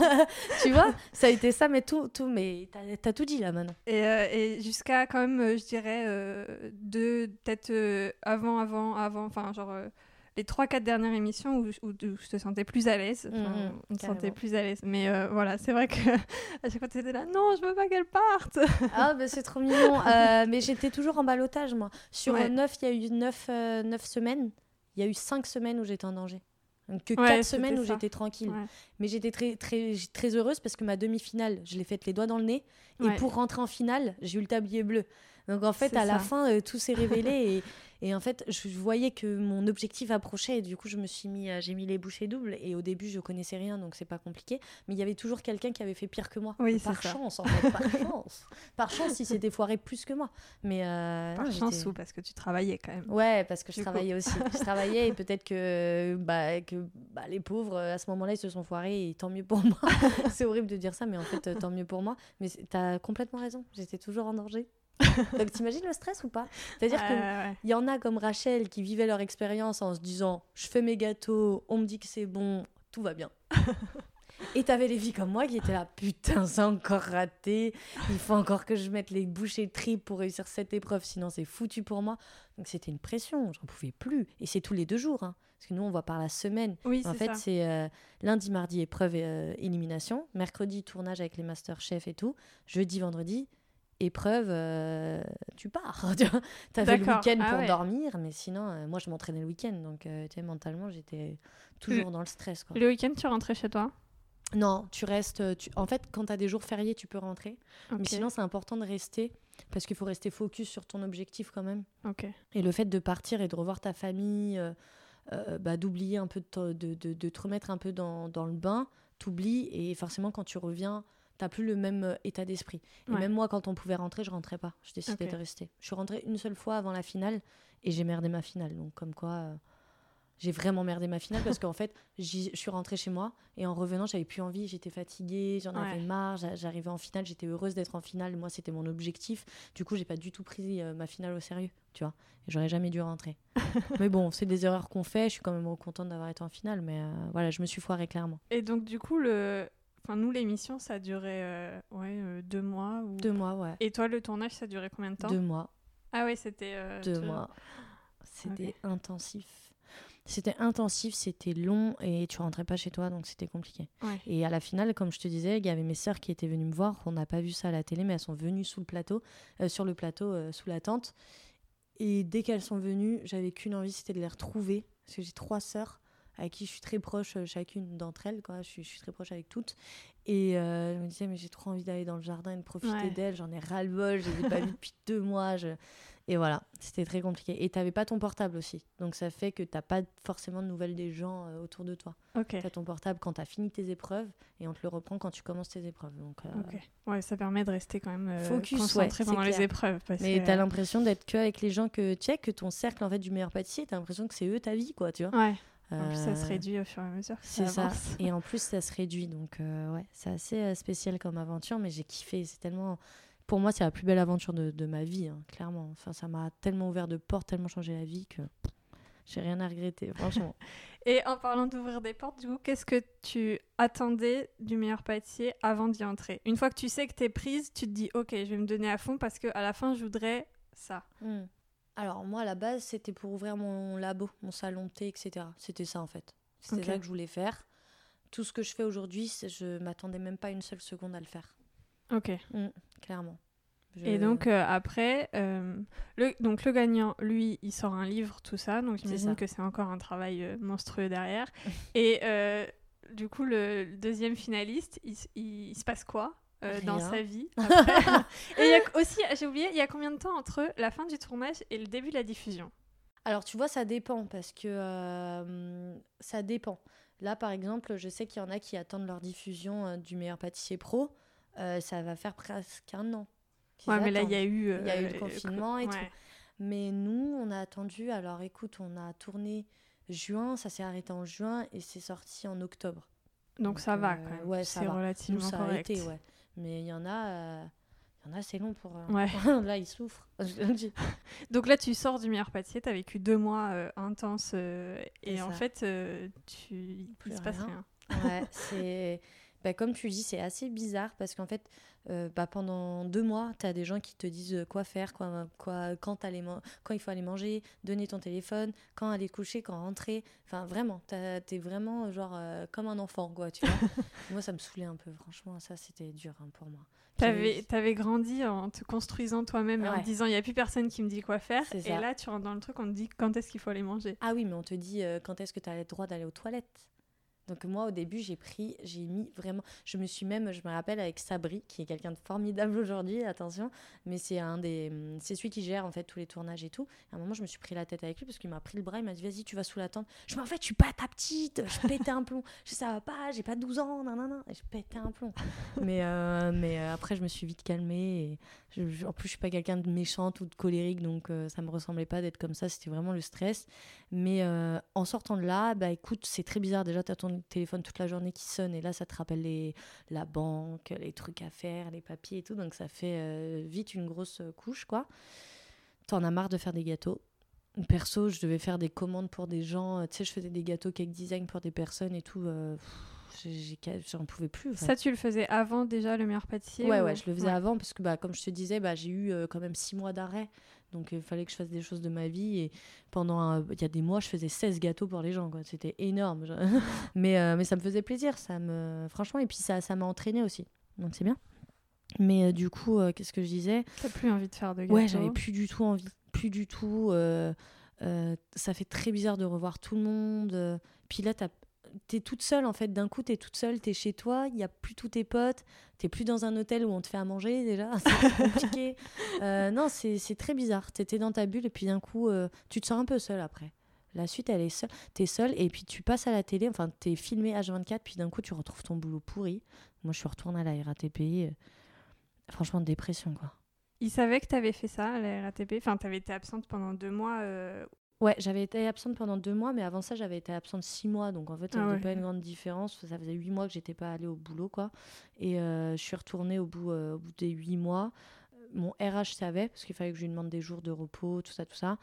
[LAUGHS] tu vois, ça a été ça, mais tout, tout, mais t'as as tout dit là maintenant. Et, et jusqu'à quand même, je dirais, deux, peut-être avant, avant, avant, enfin, genre. Euh, les 3-4 dernières émissions où, où, où je te sentais plus à l'aise. Enfin, Mhm, on te sentait plus à l'aise. Mais euh, voilà, c'est vrai que [LAUGHS] à chaque fois, tu étais là, non, je veux pas qu'elle parte. Ah, bah, c'est trop mignon. [LAUGHS] Euh, mais j'étais toujours en balotage, moi. Sur Ouais. 9, il y a eu 9, semaines. Il y a eu 5 semaines où j'étais en danger. Donc que Ouais, 4 c'était semaines où j'étais tranquille. Ouais. Mais j'étais très, très, très heureuse parce que ma demi-finale, je l'ai faite les doigts dans le nez. Et pour rentrer en finale, j'ai eu le tablier bleu. Donc en fait, à la fin, euh, tout s'est révélé. [LAUGHS] et, en fait, je voyais que mon objectif approchait. Et du coup, je me suis mis, euh, j'ai mis les bouchées doubles. Et au début, je connaissais rien, donc c'est pas compliqué. Mais il y avait toujours quelqu'un qui avait fait pire que moi. Oui, par ça. chance, en fait. Par [LAUGHS] chance. Par chance, il s'était foiré plus que moi. Mais euh, Par non, chance ou parce que tu travaillais quand même. Ouais, parce que je Du coup. travaillais aussi. Je [LAUGHS] travaillais et peut-être que, bah, que bah, les pauvres, euh, à ce moment-là, ils se sont foirés et tant mieux pour moi. [LAUGHS] c'est horrible de dire ça, mais en fait, euh, tant mieux pour moi. Mais t'as complètement raison. J'étais toujours en danger. [LAUGHS] Donc t'imagines le stress ou pas? C'est-à-dire Ouais, que ouais, ouais. il y en a comme Rachel qui vivaient leur expérience en se disant je fais mes gâteaux, on me dit que c'est bon, tout va bien. [LAUGHS] Et t'avais les filles comme moi qui étaient là putain c'est encore raté, il faut encore que je mette les bouchées tripes pour réussir cette épreuve sinon c'est foutu pour moi. Donc c'était une pression, j'en pouvais plus. Et c'est tous les deux jours, hein. parce que nous on voit par la semaine. Oui, En fait c'est euh, lundi, mardi épreuve et euh, élimination, mercredi tournage avec les master chefs et tout, jeudi, vendredi épreuve, euh, tu pars. [LAUGHS] tu. T'avais le week-end Ah pour ouais. dormir, mais sinon, euh, moi, je m'entraînais le week-end. Donc, euh, tu sais, mentalement, j'étais toujours dans le stress. Quoi. Le week-end, tu rentrais chez toi? Non, tu restes. Tu... En fait, quand tu as des jours fériés, tu peux rentrer. Mais sinon, c'est important de rester parce qu'il faut rester focus sur ton objectif quand même. Ok. Et le fait de partir et de revoir ta famille, bah, d'oublier un peu, de, te- de, de- de te remettre un peu dans, dans le bain, t'oublies et forcément quand tu reviens, t'as plus le même euh, état d'esprit. Et Ouais. même moi, quand on pouvait rentrer, je rentrais pas. Je décidais de rester. Je suis rentrée une seule fois avant la finale et j'ai merdé ma finale. Donc comme quoi, euh, j'ai vraiment merdé ma finale parce [LAUGHS] qu'en fait, je suis rentrée chez moi et en revenant, j'avais plus envie, j'étais fatiguée, j'en avais marre, j'a- j'arrivais en finale, j'étais heureuse d'être en finale. Moi, c'était mon objectif. Du coup, j'ai pas du tout pris euh, ma finale au sérieux, tu vois. Et j'aurais jamais dû rentrer. [LAUGHS] mais bon, c'est des erreurs qu'on fait. Je suis quand même contente d'avoir été en finale, mais euh, voilà, je me suis foirée clairement. Et donc, du coup, le... enfin, nous, l'émission, ça a duré euh, ouais, euh, deux mois. Ou... Deux mois, ouais. Et toi, le tournage, ça a duré combien de temps? Deux mois. Ah ouais, c'était... euh, Deux tu- mois. C'était intensif. C'était intensif, c'était long et tu rentrais pas chez toi, donc c'était compliqué. Ouais. Et à la finale, comme je te disais, il y avait mes sœurs qui étaient venues me voir. On n'a pas vu ça à la télé, mais elles sont venues sous le plateau, sur le plateau, sous la tente. Et dès qu'elles sont venues, j'avais qu'une envie, c'était de les retrouver. Parce que j'ai trois sœurs avec qui je suis très proche, euh, chacune d'entre elles. Quoi. Je, suis, je suis très proche avec toutes. Et euh, je me disais, mais j'ai trop envie d'aller dans le jardin et de profiter Ouais. d'elles. J'en ai ras-le-bol, je les ai pas vues depuis [LAUGHS] deux mois. je- Et voilà, c'était très compliqué. Et t'avais pas ton portable aussi. Donc ça fait que t'as pas forcément de nouvelles des gens euh, autour de toi. Ok. T'as ton portable quand t'as fini tes épreuves et on te le reprend quand tu commences tes épreuves. Donc, euh. Ouais, ça permet de rester quand même euh, Focus, ouais, concentré c'est pendant les épreuves. Parce Mais t'as l'impression d'être que avec les gens que tu sais, que ton cercle en fait du meilleur pâtissier, t'as l'impression que c'est eux ta vie, quoi, tu vois. Ouais. En plus, ça se Euh, réduit au fur et à mesure. que C'est ça. avance. Et en plus, ça se réduit. Donc, euh, ouais, c'est assez euh, spécial comme aventure, mais j'ai kiffé. C'est tellement. Pour moi, c'est la plus belle aventure de, de ma vie, hein, clairement. Enfin, ça m'a tellement ouvert de portes, tellement changé la vie que j'ai rien à regretter, franchement. [LAUGHS] Et en parlant d'ouvrir des portes, du coup, qu'est-ce que tu attendais du meilleur pâtissier avant d'y entrer? Une fois que tu sais que t'es prise, tu te dis, ok, je vais me donner à fond parce qu'à la fin, je voudrais ça. Hmm. Alors, moi, à la base, c'était pour ouvrir mon labo, mon salon de thé, etc. C'était ça, en fait. C'était ça que je voulais faire. Tout ce que je fais aujourd'hui, je m'attendais même pas une seule seconde à le faire. Ok. Clairement. Je- Et donc euh, après, euh, le, donc le gagnant, lui, il sort un livre, tout ça. Donc j'imagine que c'est encore un travail euh, monstrueux derrière. Et du coup, le, le deuxième finaliste, il- il se passe quoi? Euh, dans sa vie [LAUGHS] après Et y a aussi, j'ai oublié, il y a combien de temps entre la fin du tournage et le début de la diffusion? Alors, tu vois, ça dépend parce que euh, ça dépend. Là, par exemple, je sais qu'il y en a qui attendent leur diffusion euh, du meilleur pâtissier pro. Ça va faire presque un an. Ouais, mais là, il y a eu... Il y a eu le confinement et tout. Mais nous, on a attendu. Alors, écoute, on a tourné juin, ça s'est arrêté en juin et c'est sorti en octobre. Donc, ça va quand même. ouais, c'est va. Nous, relativement ça a correct. été, ouais. Mais il y en a, euh, Il y en a, c'est long pour. euh, Ouais. [LAUGHS] là, ils souffrent. [LAUGHS] Donc là, tu sors du meilleur pâtissier, tu as vécu deux mois euh, intenses euh, et en fait, euh, tu... il se passe rien. Ouais, c'est. Bah, comme tu dis, c'est assez bizarre parce qu'en fait, euh, bah, pendant deux mois, tu as des gens qui te disent euh, quoi faire, quoi, quoi, quand, aller quand il faut aller manger, donner ton téléphone, quand aller coucher, quand rentrer. Enfin, vraiment, t'as- t'es vraiment genre euh, comme un enfant, quoi, tu vois. [LAUGHS] moi, ça me saoulait un peu, franchement, ça c'était dur hein, pour moi. T'avais avais grandi en te construisant toi-même et en te disant il n'y a plus personne qui me dit quoi faire. Et là, tu rentres dans le truc, on te dit quand est-ce qu'il faut aller manger. Ah oui, mais on te dit euh, quand est-ce que tu as le droit d'aller aux toilettes? Donc moi, au début, j'ai pris, j'ai mis vraiment... Je me suis même, je me rappelle, avec Sabri, qui est quelqu'un de formidable aujourd'hui, attention, mais c'est un des... C'est celui qui gère, en fait, tous les tournages et tout. À un moment, je me suis pris la tête avec lui parce qu'il m'a pris le bras, il m'a dit, vas-y, tu vas sous la tente. Je me en fait, je suis pas ta petite, je pétais un plomb. Je ça va pas, j'ai pas 12 ans, nan, nan, nan. Et je pétais un plomb. mais euh, mais euh, après, je me suis vite calmée. Et en plus, je suis pas quelqu'un de méchante ou de colérique, donc euh, ça me ressemblait pas d'être comme ça, c'était vraiment le stress. Mais euh, en sortant de là, bah écoute, c'est très bizarre. Déjà, tu as ton téléphone toute la journée qui sonne et là, ça te rappelle les, la banque, les trucs à faire, les papiers et tout. Donc, ça fait euh, vite une grosse couche, quoi. T'en as marre de faire des gâteaux. Perso, je devais faire des commandes pour des gens. euh, Tu sais, je faisais des gâteaux cake design pour des personnes et tout. euh, J'en pouvais plus. en fait. Ça, tu le faisais avant déjà le meilleur pâtissier Ouais, ou- ouais, je le faisais Ouais. avant parce que, bah, comme je te disais, bah, j'ai eu euh, quand même six mois d'arrêt. Donc, il fallait que je fasse des choses de ma vie. Et pendant, il y a des mois, je faisais 16 gâteaux pour les gens. C'était énorme. [LAUGHS] mais, euh, mais ça me faisait plaisir. Ça me... Franchement, et puis ça ça m'a entraîné aussi. Donc, c'est bien. Mais euh, du coup, euh, qu'est-ce que je disais? T'as plus envie de faire de gâteaux. Ouais, j'avais plus du tout envie. Plus du tout. euh, euh, ça fait très bizarre de revoir tout le monde. euh, Puis là, t'as- t'es toute seule en fait. D'un coup, t'es toute seule, t'es chez toi, il n'y a plus tous tes potes, t'es plus dans un hôtel où on te fait à manger déjà. [LAUGHS] C'est compliqué. Euh, non, c'est très bizarre. T'étais dans ta bulle et puis d'un coup, euh, tu te sens un peu seule après. La suite, elle est seule. T'es seule et puis tu passes à la télé, enfin, t'es filmé H24, puis d'un coup, tu retrouves ton boulot pourri. Moi, je suis retournée à la RATP. euh, franchement, dépression quoi. Ils savaient que t'avais fait ça à la RATP. Enfin, t'avais été absente pendant deux mois. Ouais, j'avais été absente pendant deux mois, mais avant ça, j'avais été absente six mois. Donc en fait, ça Ah faisait ouais. pas une grande différence. Ça faisait huit mois que j'étais pas allée au boulot, quoi. Et euh, je suis retournée au bout, euh, au bout des huit mois. Mon RH savait, parce qu'il fallait que je lui demande des jours de repos, tout ça, tout ça.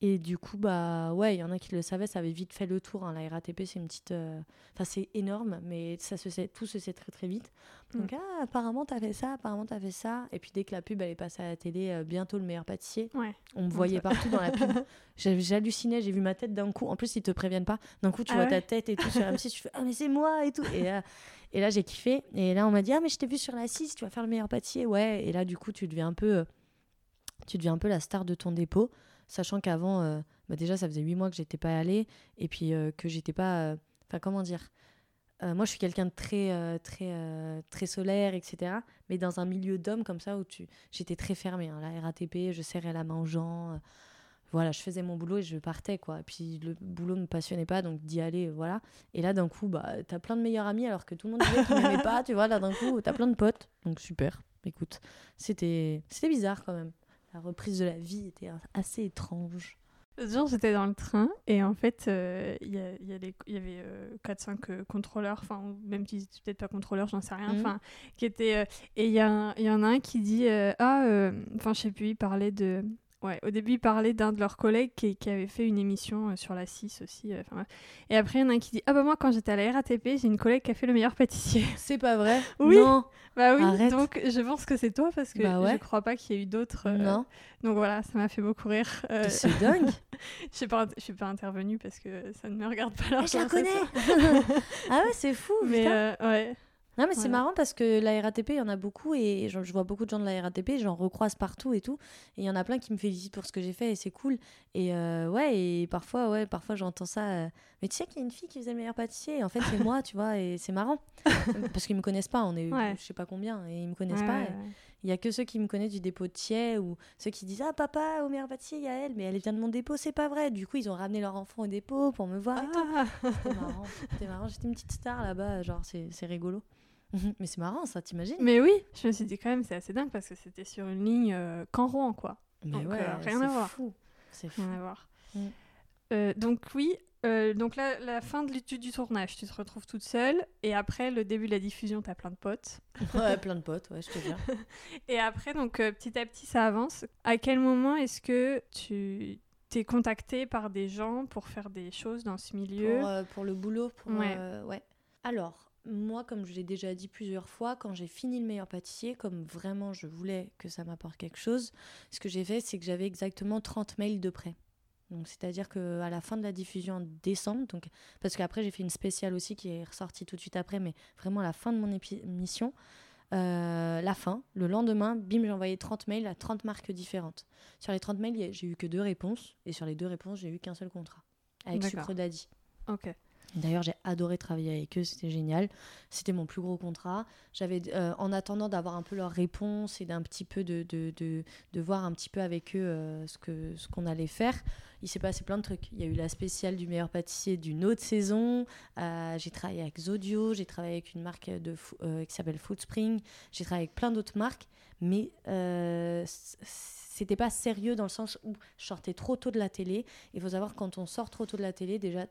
Et du coup, bah ouais, il y en a qui le savaient, ça avait vite fait le tour. hein. La RATP, c'est une petite. euh, Enfin, c'est énorme, mais ça se sait, tout se sait très très vite. Donc, ah, apparemment, t'as fait ça, apparemment, t'as fait ça. Et puis, dès que la pub, elle est passée à la télé, euh, bientôt le meilleur pâtissier, Ouais. on me voyait ça- partout dans la pub. [LAUGHS] J'hallucinais, j'ai vu ma tête d'un coup. En plus, ils te préviennent pas. D'un coup, tu Ah vois ouais ta tête et tout sur M6, tu fais Ah, mais c'est moi et tout. Et là, et là j'ai kiffé. Et là, on m'a dit Ah, mais je t'ai vu sur la 6, tu vas faire le meilleur pâtissier. Ouais. Et là, du coup, tu deviens un peu, euh, tu deviens un peu la star de ton dépôt. Sachant qu'avant, euh, bah déjà, ça faisait huit mois que j'étais pas allée. Et puis euh, que j'étais pas. euh, Enfin, comment dire Euh, moi, je suis quelqu'un de très, très, très solaire, etc. Mais dans un milieu d'hommes comme ça, où tu... j'étais très fermée. hein. La RATP, je serrais la main aux gens. voilà, je faisais mon boulot et je partais, quoi. Et puis, le boulot ne me passionnait pas, donc d'y aller, voilà. Et là, d'un coup, bah, t'as plein de meilleurs amis, alors que tout le monde disait qu'il m'aimait pas, tu vois. Là, d'un coup, t'as plein de potes. Donc, super. Écoute, c'était c'était bizarre, quand même. La reprise de la vie était assez étrange. L'autre jour, j'étais dans le train et en fait, euh, il y, a- y a y avait 4-5 contrôleurs, enfin, même qui étaient peut-être pas contrôleurs, j'en sais rien, Mhm. enfin, qui étaient. euh, et il y, y en a un qui dit euh, Ah, euh, enfin, je sais plus, il parlait de. Ouais, au début, il parlait d'un de leurs collègues qui, qui avait fait une émission euh, sur la 6 aussi. euh, et après, il y en a un qui dit Ah, bah, moi, quand j'étais à la RATP, j'ai une collègue qui a fait le meilleur pâtissier. [LAUGHS] C'est pas vrai? [LAUGHS] Oui. Non bah oui, Arrête. donc je pense que c'est toi parce que Bah ouais. je crois pas qu'il y ait eu d'autres. euh, Non Donc voilà, ça m'a fait beaucoup rire. Euh, C'est dingue [LAUGHS] je suis pas, intervenue parce que ça ne me regarde pas. Ah, Je la connais Ah ouais, c'est fou Mais ouais. Non, mais c'est marrant parce que la RATP, il y en a beaucoup et je, je vois beaucoup de gens de la RATP, j'en recroise partout et tout. Et il y en a plein qui me félicitent pour ce que j'ai fait et c'est cool. Et euh, ouais, et parfois, ouais, parfois j'entends ça. euh, mais tu sais qu'il y a une fille qui faisait le meilleur pâtissier et en fait c'est [LAUGHS] moi, tu vois, et c'est marrant. [LAUGHS] parce qu'ils me connaissent pas, on est Ouais. je sais pas combien et ils me connaissent pas. et. Il y a que ceux qui me connaissent du dépôt de Thiers ou ceux qui disent Ah, papa, au meilleur pâtissier, il y a elle, mais elle vient de mon dépôt, c'est pas vrai. Du coup, ils ont ramené leur enfant au dépôt pour me voir et tout. Ah, C'était marrant. C'était marrant. J'étais une petite star là-bas, genre, c'est c'est rigolo. Mais c'est marrant, ça, t'imagines? Mais oui, je me suis dit quand même, c'est assez dingue parce que c'était sur une ligne euh, Caen-Rouen, quoi. Mais Donc, ouais, euh, rien c'est à voir. fou. C'est fou. Rien à voir. Mm. Euh, donc oui, euh, donc là, la fin de l'étude du tournage, tu te retrouves toute seule. Et après, le début de la diffusion, tu as plein de potes. [LAUGHS] Ouais, plein de potes, ouais, je te jure. [LAUGHS] Et après, donc euh, petit à petit, ça avance. À quel moment est-ce que tu t'es contacté par des gens pour faire des choses dans ce milieu? Pour, euh, pour le boulot, pour, Ouais. euh, ouais. Alors, moi, comme je l'ai déjà dit plusieurs fois, quand j'ai fini le meilleur pâtissier, comme vraiment je voulais que ça m'apporte quelque chose, ce que j'ai fait, c'est que j'avais exactement 30 mails de prêt. Donc, c'est-à-dire qu'à la fin de la diffusion en décembre, donc, parce qu'après j'ai fait une spéciale aussi qui est ressortie tout de suite après, mais vraiment à la fin de mon émission, euh, la fin, le lendemain, bim, j'ai envoyé 30 mails à 30 marques différentes. Sur les 30 mails, j'ai eu que deux réponses, et sur les deux réponses, j'ai eu qu'un seul contrat, avec. Sucre Daddy. Ok. D'ailleurs, j'ai adoré travailler avec eux, c'était génial. C'était mon plus gros contrat. J'avais, euh, en attendant d'avoir un peu leurs réponses et d'un petit peu de, de, de, de voir un petit peu avec eux euh, ce que ce qu'on allait faire, il s'est passé plein de trucs. Il y a eu la spéciale du meilleur pâtissier d'une autre saison. Euh, j'ai travaillé avec Zodio, j'ai travaillé avec une marque de, qui s'appelle Foodspring. J'ai travaillé avec plein d'autres marques, mais c'était pas sérieux dans le sens où je sortais trop tôt de la télé. Il faut savoir quand on sort trop tôt de la télé, déjà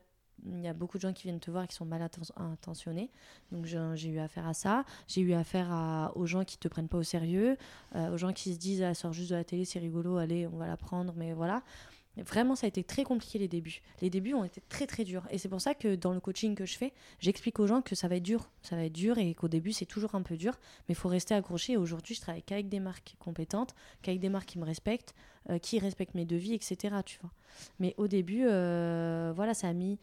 il y a beaucoup de gens qui viennent te voir qui sont mal intentionnés. Donc j'ai eu affaire à ça. J'ai eu affaire aux gens qui te prennent pas au sérieux, euh, aux gens qui se disent ah, sort juste de la télé, c'est rigolo, allez, on va la prendre, mais voilà. Vraiment, ça a été très compliqué les débuts. Les débuts ont été très très durs. Et c'est pour ça que dans le coaching que je fais, j'explique aux gens que ça va être dur. Ça va être dur et qu'au début, c'est toujours un peu dur. Mais il faut rester accroché. Et Aujourd'hui, je travaille qu'avec des marques compétentes, qu'avec des marques qui me respectent, euh, qui respectent mes devis, etc. Tu vois. Mais au début, euh, voilà, ça a mis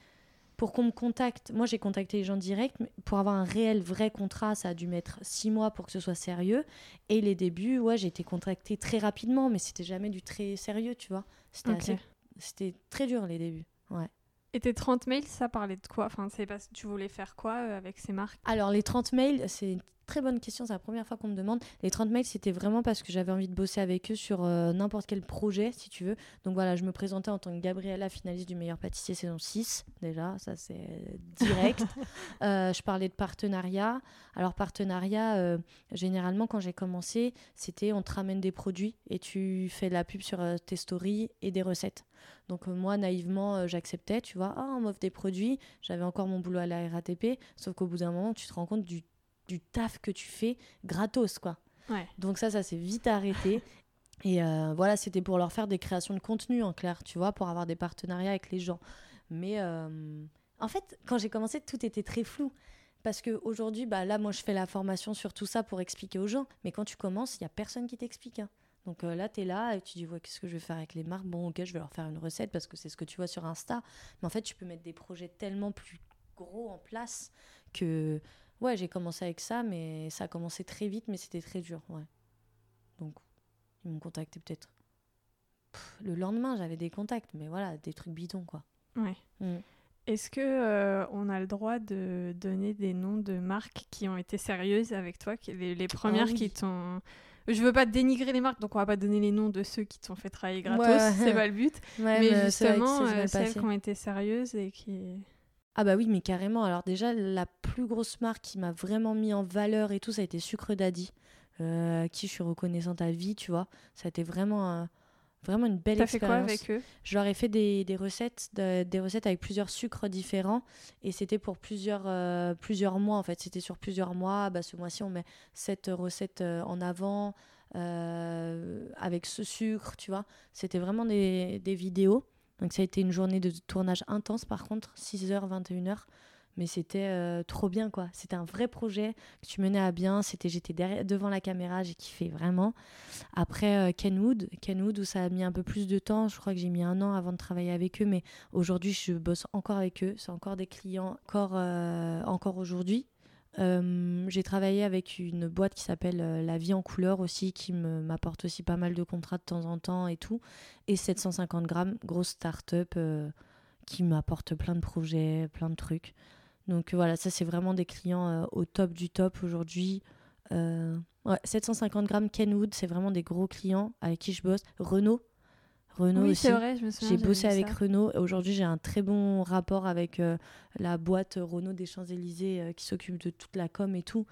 pour qu'on me contacte, moi j'ai contacté les gens directs, mais pour avoir un réel, vrai contrat, ça a dû mettre six mois pour que ce soit sérieux. Et les débuts, ouais, j'ai été contactée très rapidement, mais c'était jamais du très sérieux, tu vois. C'était Ok. assez- c'était très dur les débuts. Ouais. Et tes 30 mails, ça parlait de quoi? Enfin, c'est parce que tu voulais faire quoi euh, avec ces marques? Alors les 30 mails, c'est très bonne question, c'est la première fois qu'on me demande. Les 30 mails, c'était vraiment parce que j'avais envie de bosser avec eux sur euh, n'importe quel projet, si tu veux. Donc voilà, je me présentais en tant que Gabriella, finaliste du meilleur pâtissier saison 6, déjà, ça c'est direct. [LAUGHS] Euh, je parlais de partenariat. Alors partenariat, euh, généralement quand j'ai commencé, c'était on te ramène des produits et tu fais de la pub sur tes stories et des recettes. Donc moi, naïvement, j'acceptais, tu vois, ah, on m'offre des produits, j'avais encore mon boulot à la RATP, sauf qu'au bout d'un moment, tu te rends compte du, du taf que tu fais gratos, quoi. Ouais. Donc ça, ça s'est vite arrêté. [LAUGHS] Et euh, voilà, c'était pour leur faire des créations de contenu, en clair, tu vois, pour avoir des partenariats avec les gens. Mais euh, en fait, quand j'ai commencé, tout était très flou. Parce qu'aujourd'hui, bah, là, moi, je fais la formation sur tout ça pour expliquer aux gens. Mais quand tu commences, il n'y a personne qui t'explique. hein. Donc euh, là, tu es là et tu dis, ouais, qu'est-ce que je vais faire avec les marques? Bon, ok, je vais leur faire une recette parce que c'est ce que tu vois sur Insta. Mais en fait, tu peux mettre des projets tellement plus gros en place que, ouais, j'ai commencé avec ça, mais ça a commencé très vite, mais c'était très dur, ouais. Donc, ils m'ont contacté peut-être. Le lendemain, j'avais des contacts, mais voilà, des trucs bidons, quoi. Ouais. Mm. Est-ce que euh, on a le droit de donner des noms de marques qui ont été sérieuses avec toi, les, les premières oui. qui t'ont je veux pas dénigrer les marques, donc on va pas donner les noms de ceux qui t'ont fait travailler gratos, Ouais. c'est pas le but. [LAUGHS] Ouais, mais justement, euh, celles qui ont été sérieuses et qui. Ah bah oui, mais carrément. Alors déjà, la plus grosse marque qui m'a vraiment mis en valeur et tout, ça a été Sucre Daddy, euh, à qui je suis reconnaissante à vie, tu vois. Ça a été vraiment, un- vraiment une belle T'as fait quoi expérience. avec eux? Je leur ai fait des, des recettes, de- des recettes avec plusieurs sucres différents et c'était pour plusieurs, euh, plusieurs mois en fait. C'était sur plusieurs mois. Bah, ce mois-ci, on met cette recette euh, en avant euh, avec ce sucre, tu vois. C'était vraiment des, des vidéos. Donc ça a été une journée de tournage intense par contre, 6h, 21h. Mais c'était euh, trop bien quoi. C'était un vrai projet que tu menais à bien. C'était j'étais derrière, devant la caméra, j'ai kiffé vraiment. Après euh, Kenwood, Kenwood où ça a mis un peu plus de temps. Je crois que j'ai mis un an avant de travailler avec eux, mais aujourd'hui je bosse encore avec eux. C'est encore des clients, encore euh, encore aujourd'hui. Euh, j'ai travaillé avec une boîte qui s'appelle euh, La Vie en couleur aussi, qui m'apporte aussi pas mal de contrats de temps en temps et tout. Et 750 grammes, grosse start-up euh, qui m'apporte plein de projets, plein de trucs. Donc voilà, ça c'est vraiment des clients au top du top aujourd'hui. Euh, ouais, 750 grammes Kenwood, c'est vraiment des gros clients avec qui je bosse. Renault, Renault oui, aussi. vrai, je me souviens. J'ai bossé avec ça. Renault. et Aujourd'hui, j'ai un très bon rapport avec euh, la boîte Renault des Champs-Élysées euh, qui s'occupe de toute la com et tout.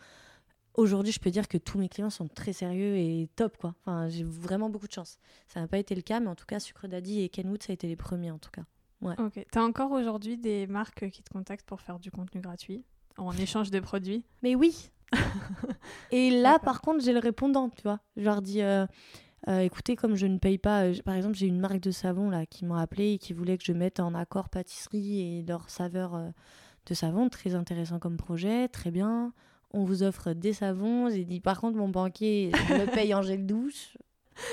Aujourd'hui, je peux dire que tous mes clients sont très sérieux et top, quoi. Enfin, j'ai vraiment beaucoup de chance. Ça n'a pas été le cas, mais en tout cas, Sucre Daddy et Kenwood, ça a été les premiers, en tout cas. Ouais. Ok. T'as encore aujourd'hui des marques qui te contactent pour faire du contenu gratuit en échange de produits? Mais oui. [LAUGHS] Et là, par contre, j'ai le répondant, tu vois. Je leur dis, euh, euh, écoutez, comme je ne paye pas, euh, par exemple, j'ai une marque de savon là qui m'a appelé et qui voulait que je mette en accord pâtisserie et leur saveur euh, de savon. Très intéressant comme projet, très bien. On vous offre des savons. J'ai dit, par contre, mon banquier je me [LAUGHS] paye en gel douche.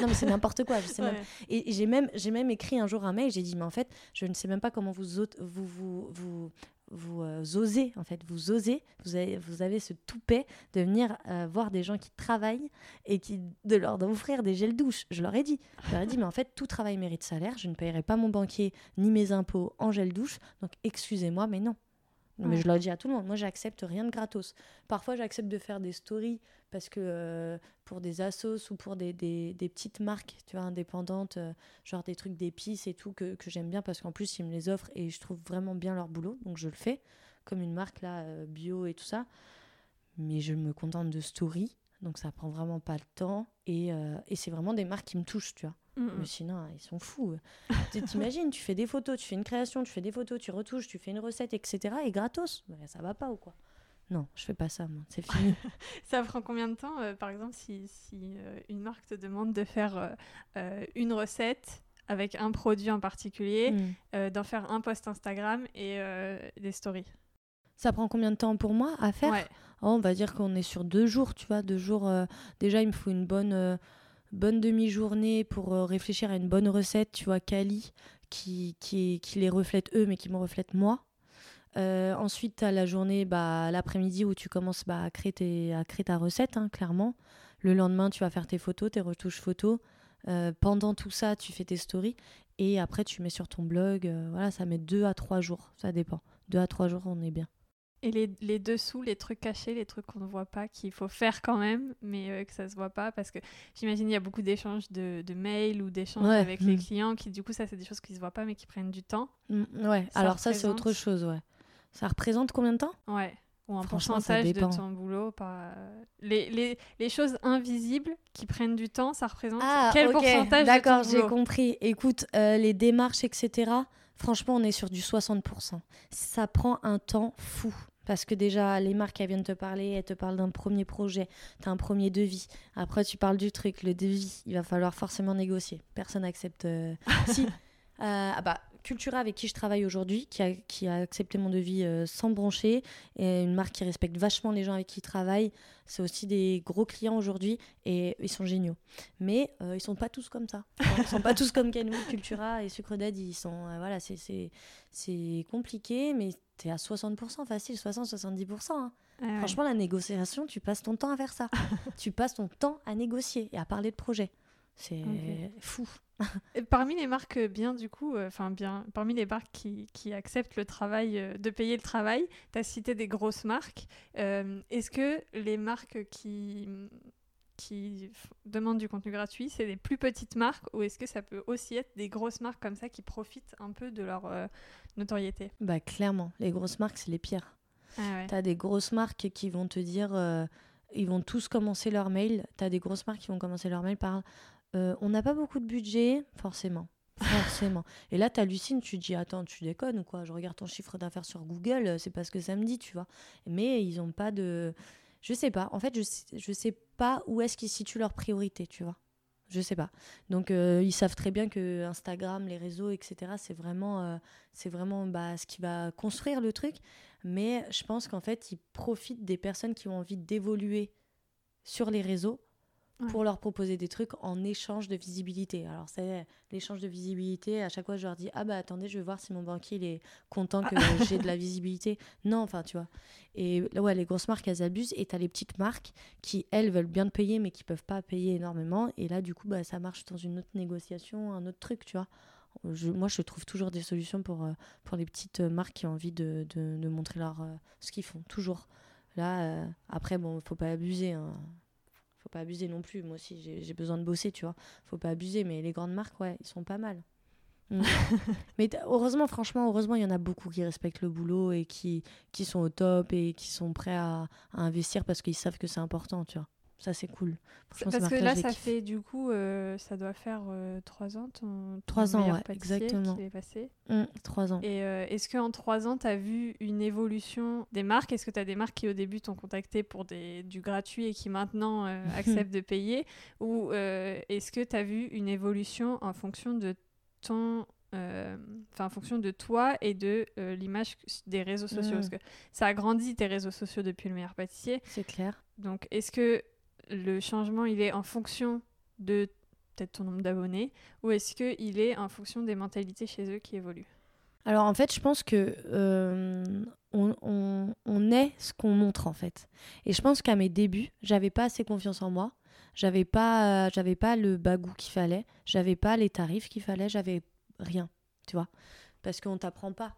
Non, mais c'est n'importe quoi. Je sais même Ouais. et j'ai même, j'ai même écrit un jour un mail, j'ai dit, mais en fait, je ne sais même pas comment vous, vous, vous, vous, vous euh, osez, en fait, vous osez, vous avez, vous avez ce toupet de venir euh, voir des gens qui travaillent et qui, de leur offrir des gels douche. Je leur ai dit, je leur ai dit, mais en fait, tout travail mérite salaire, je ne paierai pas mon banquier ni mes impôts en gel douche, donc excusez-moi, mais non. Mais Ouais. je le dis à tout le monde, moi j'accepte rien de gratos. Parfois j'accepte de faire des stories parce que euh, pour des assos ou pour des, des, des petites marques, tu vois, indépendantes, euh, genre des trucs d'épices et tout, que, que j'aime bien parce qu'en plus ils me les offrent et je trouve vraiment bien leur boulot, donc je le fais, comme une marque là, euh, bio et tout ça. Mais je me contente de stories, donc ça prend vraiment pas le temps et, euh, et c'est vraiment des marques qui me touchent, tu vois. Mm, mm. Mais sinon, ils sont fous. Tu T'imagines, tu fais des photos, tu fais une création, tu fais des photos, tu retouches, tu fais une recette, etc. Et gratos. Mais ça va pas ou quoi? Non, je fais pas ça, moi. C'est fini. [LAUGHS] Ça prend combien de temps, euh, par exemple, si, si euh, une marque te demande de faire euh, une recette avec un produit en particulier, Mm. d'en faire un post Instagram et des stories? Ça prend combien de temps pour moi à faire Ouais. Oh, On va dire qu'on est sur deux jours, tu vois. Deux jours. euh, déjà, il me faut une bonne, euh, bonne demi-journée pour euh, réfléchir à une bonne recette, tu vois, quali, qui, qui, qui les reflète eux, mais qui me reflète moi. Ensuite, tu as la journée, bah, l'après-midi où tu commences bah, à, créer tes- à créer ta recette, hein, clairement. Le lendemain, tu vas faire tes photos, tes retouches photos. Pendant tout ça, tu fais tes stories. Et après, tu mets sur ton blog. euh, voilà, ça met deux à trois jours. Ça dépend. Deux à trois jours, on est bien. Et les, les dessous, les trucs cachés, les trucs qu'on ne voit pas, qu'il faut faire quand même, mais euh, que ça se voit pas, parce que j'imagine il y a beaucoup d'échanges de, de mails ou d'échanges Ouais, avec les mm. clients qui, du coup, ça, c'est des choses qui se voient pas, mais qui prennent du temps. Mm, ouais, Ça alors ça, c'est autre chose, ouais. Ça représente combien de temps? Ouais. Ou un pourcentage de ton boulot. Par... Les, les, les choses invisibles qui prennent du temps, ça représente Ah, quel ok, pourcentage de D'accord, j'ai compris. Écoute, euh, les démarches, etc., franchement, on est sur du 60%. Ça prend un temps fou. Parce que déjà, les marques, elles viennent te parler, elles te parlent d'un premier projet, t'as un premier devis. Après, tu parles du truc, le devis, il va falloir forcément négocier. Personne n'accepte. euh, [LAUGHS] si. Euh, ah bah, Cultura, avec qui je travaille aujourd'hui, qui a, qui a accepté mon devis euh, sans broncher, et une marque qui respecte vachement les gens avec qui il travaille. C'est aussi des gros clients aujourd'hui et ils sont géniaux. Mais euh, ils sont pas tous comme ça. Ils sont pas tous comme Kenwood, Cultura et Sucre Daddy. Ils sont, euh, voilà, c'est compliqué, mais t'es à 60% facile, 60-70%. hein. Ah ouais. Franchement, la négociation, tu passes ton temps à faire ça. [LAUGHS] tu passes ton temps à négocier et à parler de projet. C'est fou. [LAUGHS] Et parmi les marques bien, du coup, euh, enfin bien, parmi les marques qui, qui acceptent le travail, euh, de payer le travail, tu as cité des grosses marques. Euh, Est-ce que les marques qui, qui demandent du contenu gratuit, c'est des plus petites marques ou est-ce que ça peut aussi être des grosses marques comme ça qui profitent un peu de leur euh, notoriété? Bah clairement, les grosses marques, c'est les pires. Ah ouais. T'as des grosses marques qui vont te dire, euh, ils vont tous commencer leur mail. T'as des grosses marques qui vont commencer leur mail par, euh, on n'a pas beaucoup de budget, forcément. Forcément. Et là, t'hallucines, tu te dis, attends, tu déconnes ou quoi? Je regarde ton chiffre d'affaires sur Google, c'est pas ce que ça me dit, tu vois. Mais ils ont pas de. Je sais pas. En fait, je sais, je sais pas où est-ce qu'ils situent leurs priorités, tu vois. Je sais pas. Donc, euh, ils savent très bien que Instagram, les réseaux, etc., c'est vraiment, euh, c'est vraiment bah, ce qui va construire le truc. Mais je pense qu'en fait, ils profitent des personnes qui ont envie d'évoluer sur les réseaux Ouais. pour leur proposer des trucs en échange de visibilité. Alors, c'est l'échange de visibilité. À chaque fois, je leur dis Ah, bah attendez, je vais voir si mon banquier il est content que [LAUGHS] j'ai de la visibilité. Non, enfin, tu vois. Et là, ouais, les grosses marques, elles abusent. Et tu as les petites marques qui, elles, veulent bien te payer, mais qui peuvent pas payer énormément. Et là, du coup, bah, ça marche dans une autre négociation, un autre truc, tu vois. Je- moi, je trouve toujours des solutions pour, euh, pour les petites marques qui ont envie de, de, de montrer leur, euh, ce qu'ils font, toujours. Là, euh, après, bon, faut pas abuser. Hein. Faut pas abuser non plus. Moi aussi, j'ai besoin de bosser, tu vois. Faut pas abuser, mais les grandes marques, ouais, ils sont pas mal. Mm. [LAUGHS] mais heureusement, franchement, heureusement, il y en a beaucoup qui respectent le boulot et qui, qui sont au top et qui sont prêts à, à investir parce qu'ils savent que c'est important, tu vois. Ça, c'est cool. Parce que là, ça fait du coup, euh, ça doit faire euh, trois ans ton, Trois ans, ouais, exactement. Qui est passé. Mmh, trois ans. Et euh, est-ce qu'en trois ans, tu as vu une évolution des marques? Est-ce que tu as des marques qui au début t'ont contacté pour des, du gratuit et qui maintenant [LAUGHS] acceptent de payer? Ou est-ce que tu as vu une évolution en fonction de ton enfin en fonction de toi et de l'image des réseaux sociaux? Parce mmh. que ça a grandi tes réseaux sociaux depuis le meilleur pâtissier. C'est clair. Donc est-ce que le changement, il est en fonction de peut-être ton nombre d'abonnés ou est-ce qu'il est en fonction des mentalités chez eux qui évoluent? Alors en fait, je pense que euh, on, est ce qu'on montre en fait. Et je pense qu'à mes débuts, j'avais pas assez confiance en moi. J'avais pas, j'avais pas le bagou qu'il fallait. J'avais pas les tarifs qu'il fallait. J'avais rien, tu vois, parce qu'on t'apprend pas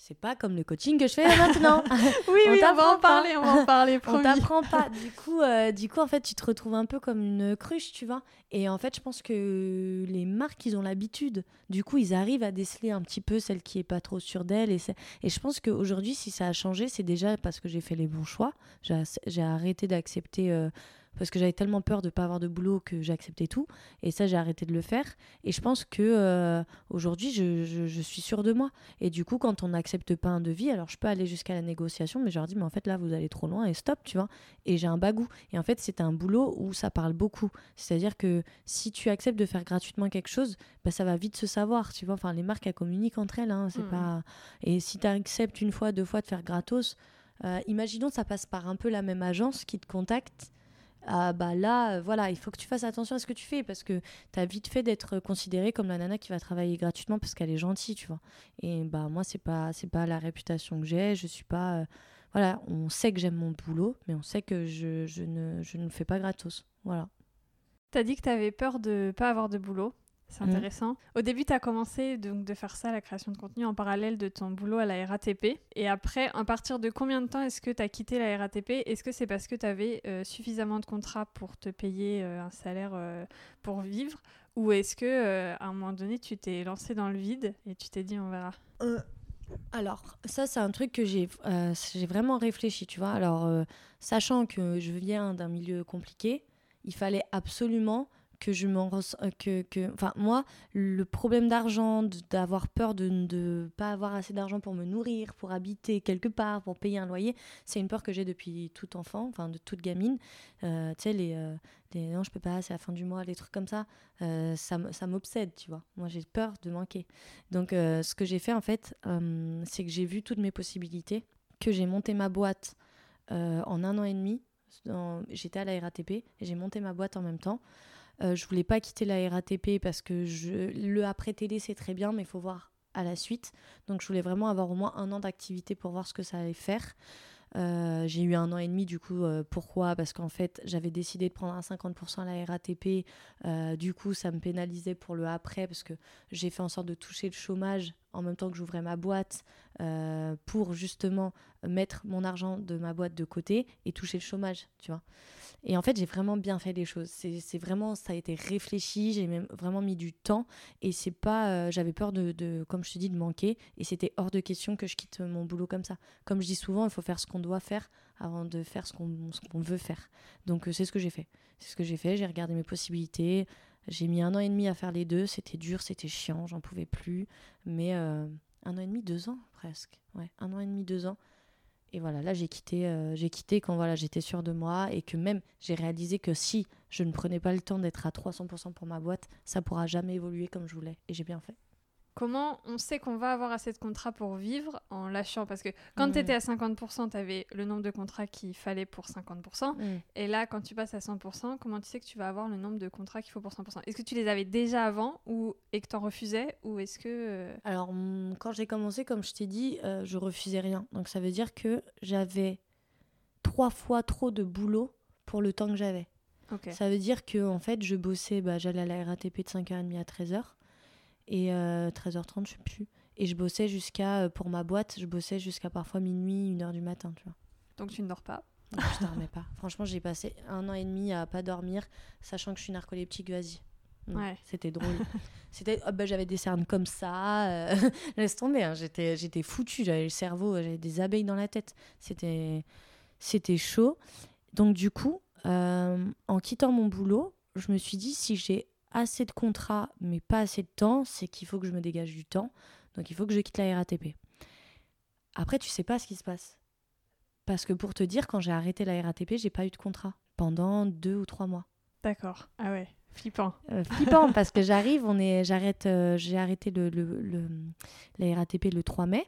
c'est pas comme le coaching que je fais maintenant. [LAUGHS] oui, on oui, on va en parler, on va en parler. [LAUGHS] on t'apprend pas. [LAUGHS] Du coup, euh, du coup, en fait, tu te retrouves un peu comme une cruche, tu vois. Et en fait, je pense que les marques, ils ont l'habitude. Du coup, ils arrivent à déceler un petit peu celle qui est pas trop sûre d'elle. Et, et je pense qu'aujourd'hui, si ça a changé, c'est déjà parce que j'ai fait les bons choix. J'ai arrêté d'accepter. Euh, parce que j'avais tellement peur de ne pas avoir de boulot que j'ai accepté tout. Et ça, j'ai arrêté de le faire. Et je pense que euh, aujourd'hui, je, je, suis sûre de moi. Et du coup, quand on n'accepte pas un devis, alors je peux aller jusqu'à la négociation, mais je leur dis, mais en fait, là, vous allez trop loin et stop, tu vois. Et j'ai un bagou. Et en fait, c'est un boulot où ça parle beaucoup. C'est-à-dire que si tu acceptes de faire gratuitement quelque chose, bah, ça va vite se savoir, tu vois. Enfin, les marques, elles communiquent entre elles. Hein, c'est mmh. pas... Et si tu acceptes une fois, deux fois de faire gratos, euh, imaginons ça passe par un peu la même agence qui te contacte ah bah là, euh, voilà, il faut que tu fasses attention à ce que tu fais parce que tu as vite fait d'être considérée comme la nana qui va travailler gratuitement parce qu'elle est gentille, tu vois. Et bah moi, c'est pas c'est pas la réputation que j'ai, je suis pas euh, voilà, on sait que j'aime mon boulot, mais on sait que je, je ne je ne fais pas gratos. Voilà. T'as dit que tu avais peur de pas avoir de boulot. C'est mm. intéressant. Au début, tu as commencé donc, de faire ça, la création de contenu, en parallèle de ton boulot à la RATP. Et après, à partir de combien de temps est-ce que tu as quitté la RATP Est-ce que c'est parce que tu avais euh, suffisamment de contrats pour te payer euh, un salaire euh, pour vivre? Ou est-ce que à un moment donné, tu t'es lancé dans le vide et tu t'es dit on verra? Alors, ça, c'est un truc que j'ai j'ai vraiment réfléchi, tu vois. Alors, sachant que je viens d'un milieu compliqué, il fallait absolument que je m'en euh, que, que enfin moi le problème d'argent d'avoir peur de ne pas avoir assez d'argent pour me nourrir pour habiter quelque part pour payer un loyer c'est une peur que j'ai depuis tout enfant enfin de toute gamine. Euh, tu sais les, euh, non je peux pas c'est la fin du mois les trucs comme ça ça ça m'obsède tu vois. Moi j'ai peur de manquer. Donc ce que j'ai fait en fait c'est que j'ai vu toutes mes possibilités que j'ai monté ma boîte en un an et demi j'étais à la RATP et j'ai monté ma boîte en même temps euh, je voulais pas quitter la RATP parce que je, le après-télé, c'est très bien, mais il faut voir à la suite. Donc, je voulais vraiment avoir au moins un an d'activité pour voir ce que ça allait faire. Euh, j'ai eu un an et demi du coup. Euh, pourquoi? Parce qu'en fait, j'avais décidé de prendre un 50% à la RATP. du coup, ça me pénalisait pour le après parce que j'ai fait en sorte de toucher le chômage en même temps que j'ouvrais ma boîte pour justement mettre mon argent de ma boîte de côté et toucher le chômage, tu vois. Et en fait, j'ai vraiment bien fait les choses. C'est vraiment, ça a été réfléchi, j'ai même vraiment mis du temps. Et c'est pas, euh, j'avais peur de, de, comme je te dis, de manquer. Et c'était hors de question que je quitte mon boulot comme ça. Comme je dis souvent, il faut faire ce qu'on doit faire avant de faire ce qu'on veut faire. Donc euh, c'est ce que j'ai fait. C'est ce que j'ai fait. J'ai regardé mes possibilités. J'ai mis un an et demi à faire les deux. C'était dur, c'était chiant, j'en pouvais plus. Mais euh, un an et demi, deux ans presque. Ouais, un an et demi, deux ans. Et voilà, là j'ai quitté, euh, j'ai quitté quand voilà, j'étais sûre de moi et que même j'ai réalisé que si je ne prenais pas le temps d'être à 300% pour ma boîte, ça pourra jamais évoluer comme je voulais. Et j'ai bien fait. Comment on sait qu'on va avoir assez de contrats pour vivre en lâchant? Parce que quand tu étais à 50%, tu avais le nombre de contrats qu'il fallait pour 50%. Mm. Et là, quand tu passes à 100%, comment tu sais que tu vas avoir le nombre de contrats qu'il faut pour 100% Est-ce que tu les avais déjà avant ou, et que tu en refusais Ou est-ce que... Euh, Alors, quand j'ai commencé, comme je t'ai dit, euh, je refusais rien. Donc ça veut dire que j'avais trois fois trop de boulot pour le temps que j'avais. Ça veut dire que en fait, je bossais, bah, j'allais à la RATP de 5h30 à 13h et 13h30, euh, je sais plus. Et je bossais jusqu'à, euh, pour ma boîte, je bossais jusqu'à parfois minuit, 1h du matin, tu vois. Donc tu ne dors pas non, je dormais pas. Franchement, j'ai passé un an et demi à pas dormir, sachant que je suis narcoleptique, vas-y. Ouais. C'était drôle. [LAUGHS] C'était, oh, bah, j'avais des cernes comme ça. Euh, [LAUGHS] laisse tomber, hein. j'étais, j'étais foutue. J'avais le cerveau, j'avais des abeilles dans la tête. C'était, c'était chaud. Donc du coup, Euh, en quittant mon boulot, je me suis dit si j'ai assez de contrats mais pas assez de temps, c'est qu'il faut que je me dégage du temps. Donc il faut que je quitte la RATP. Après, tu sais pas ce qui se passe. Parce que pour te dire, quand j'ai arrêté la RATP, j'ai pas eu de contrat pendant deux ou trois mois. D'accord. Ah ouais. Flippant. Euh, flippant parce que j'arrive, on est, j'arrête, euh, j'ai arrêté le, le, le- la RATP le 3 mai.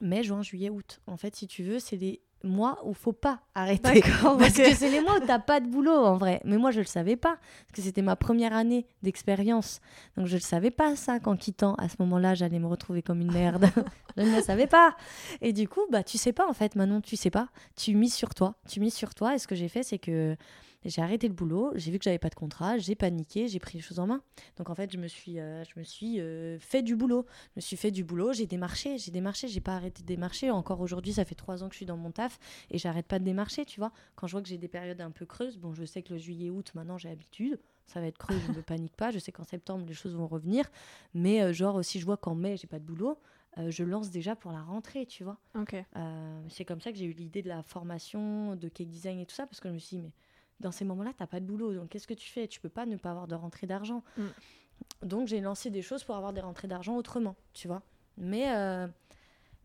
Mai, juin, juillet, août. En fait, si tu veux, c'est des mois où faut pas arrêter. [LAUGHS] Parce que c'est les mois où t'as pas de boulot en vrai. Mais moi je le savais pas. Parce que c'était ma première année d'expérience. Donc je le savais pas ça qu'en quittant à ce moment-là j'allais me retrouver comme une merde. [LAUGHS] je ne le savais pas. Et du coup bah tu sais pas en fait Manon, tu sais pas. Tu mises sur toi. Tu mises sur toi. Et ce que j'ai fait c'est que j'ai arrêté le boulot, j'ai vu que j'avais pas de contrat, j'ai paniqué, j'ai pris les choses en main. Donc en fait, je me suis, euh, je me suis euh, fait du boulot. Je me suis fait du boulot, j'ai démarché, j'ai démarché, j'ai pas arrêté de démarcher. Encore aujourd'hui, ça fait trois ans que je suis dans mon taf et j'arrête pas de démarcher, tu vois. Quand je vois que j'ai des périodes un peu creuses, bon, je sais que le juillet-août, maintenant j'ai l'habitude, ça va être creux, je ne [LAUGHS] panique pas. Je sais qu'en septembre, les choses vont revenir. Mais euh, genre, si je vois qu'en mai, j'ai pas de boulot, euh, je lance déjà pour la rentrée, tu vois. Ok. Euh, c'est comme ça que j'ai eu l'idée de la formation, de cake design et tout ça, parce que je me suis dit, mais dans ces moments-là, t'as pas de boulot, donc qu'est-ce que tu fais? Tu peux pas ne pas avoir de rentrée d'argent. Mm. Donc j'ai lancé des choses pour avoir des rentrées d'argent autrement, tu vois. Mais, euh,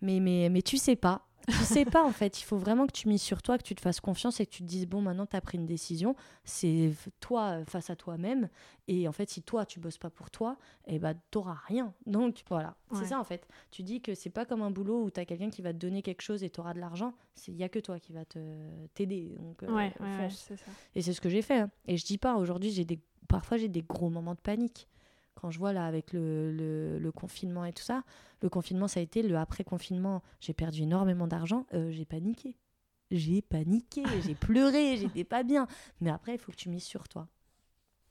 mais, mais, mais tu sais pas. Tu sais pas en fait, il faut vraiment que tu mises sur toi, que tu te fasses confiance et que tu te dises bon maintenant tu as pris une décision, c'est toi euh, face à toi-même et en fait si toi tu bosses pas pour toi, et ben t'auras rien. Donc voilà, c'est ça en fait. Tu dis que c'est pas comme un boulot où tu as quelqu'un qui va te donner quelque chose et tu auras de l'argent, c'est il y a que toi qui va te t'aider. Donc euh, Ouais, ouais, ça. Et c'est ce que j'ai fait. hein. Et je dis pas, aujourd'hui, j'ai des... parfois j'ai des gros moments de panique. Quand je vois là avec le, le- le confinement et tout ça, le confinement, ça a été le après-confinement. J'ai perdu énormément d'argent, euh, j'ai paniqué. J'ai paniqué, [LAUGHS] j'ai pleuré, j'étais pas bien. Mais après, il faut que tu mises sur toi.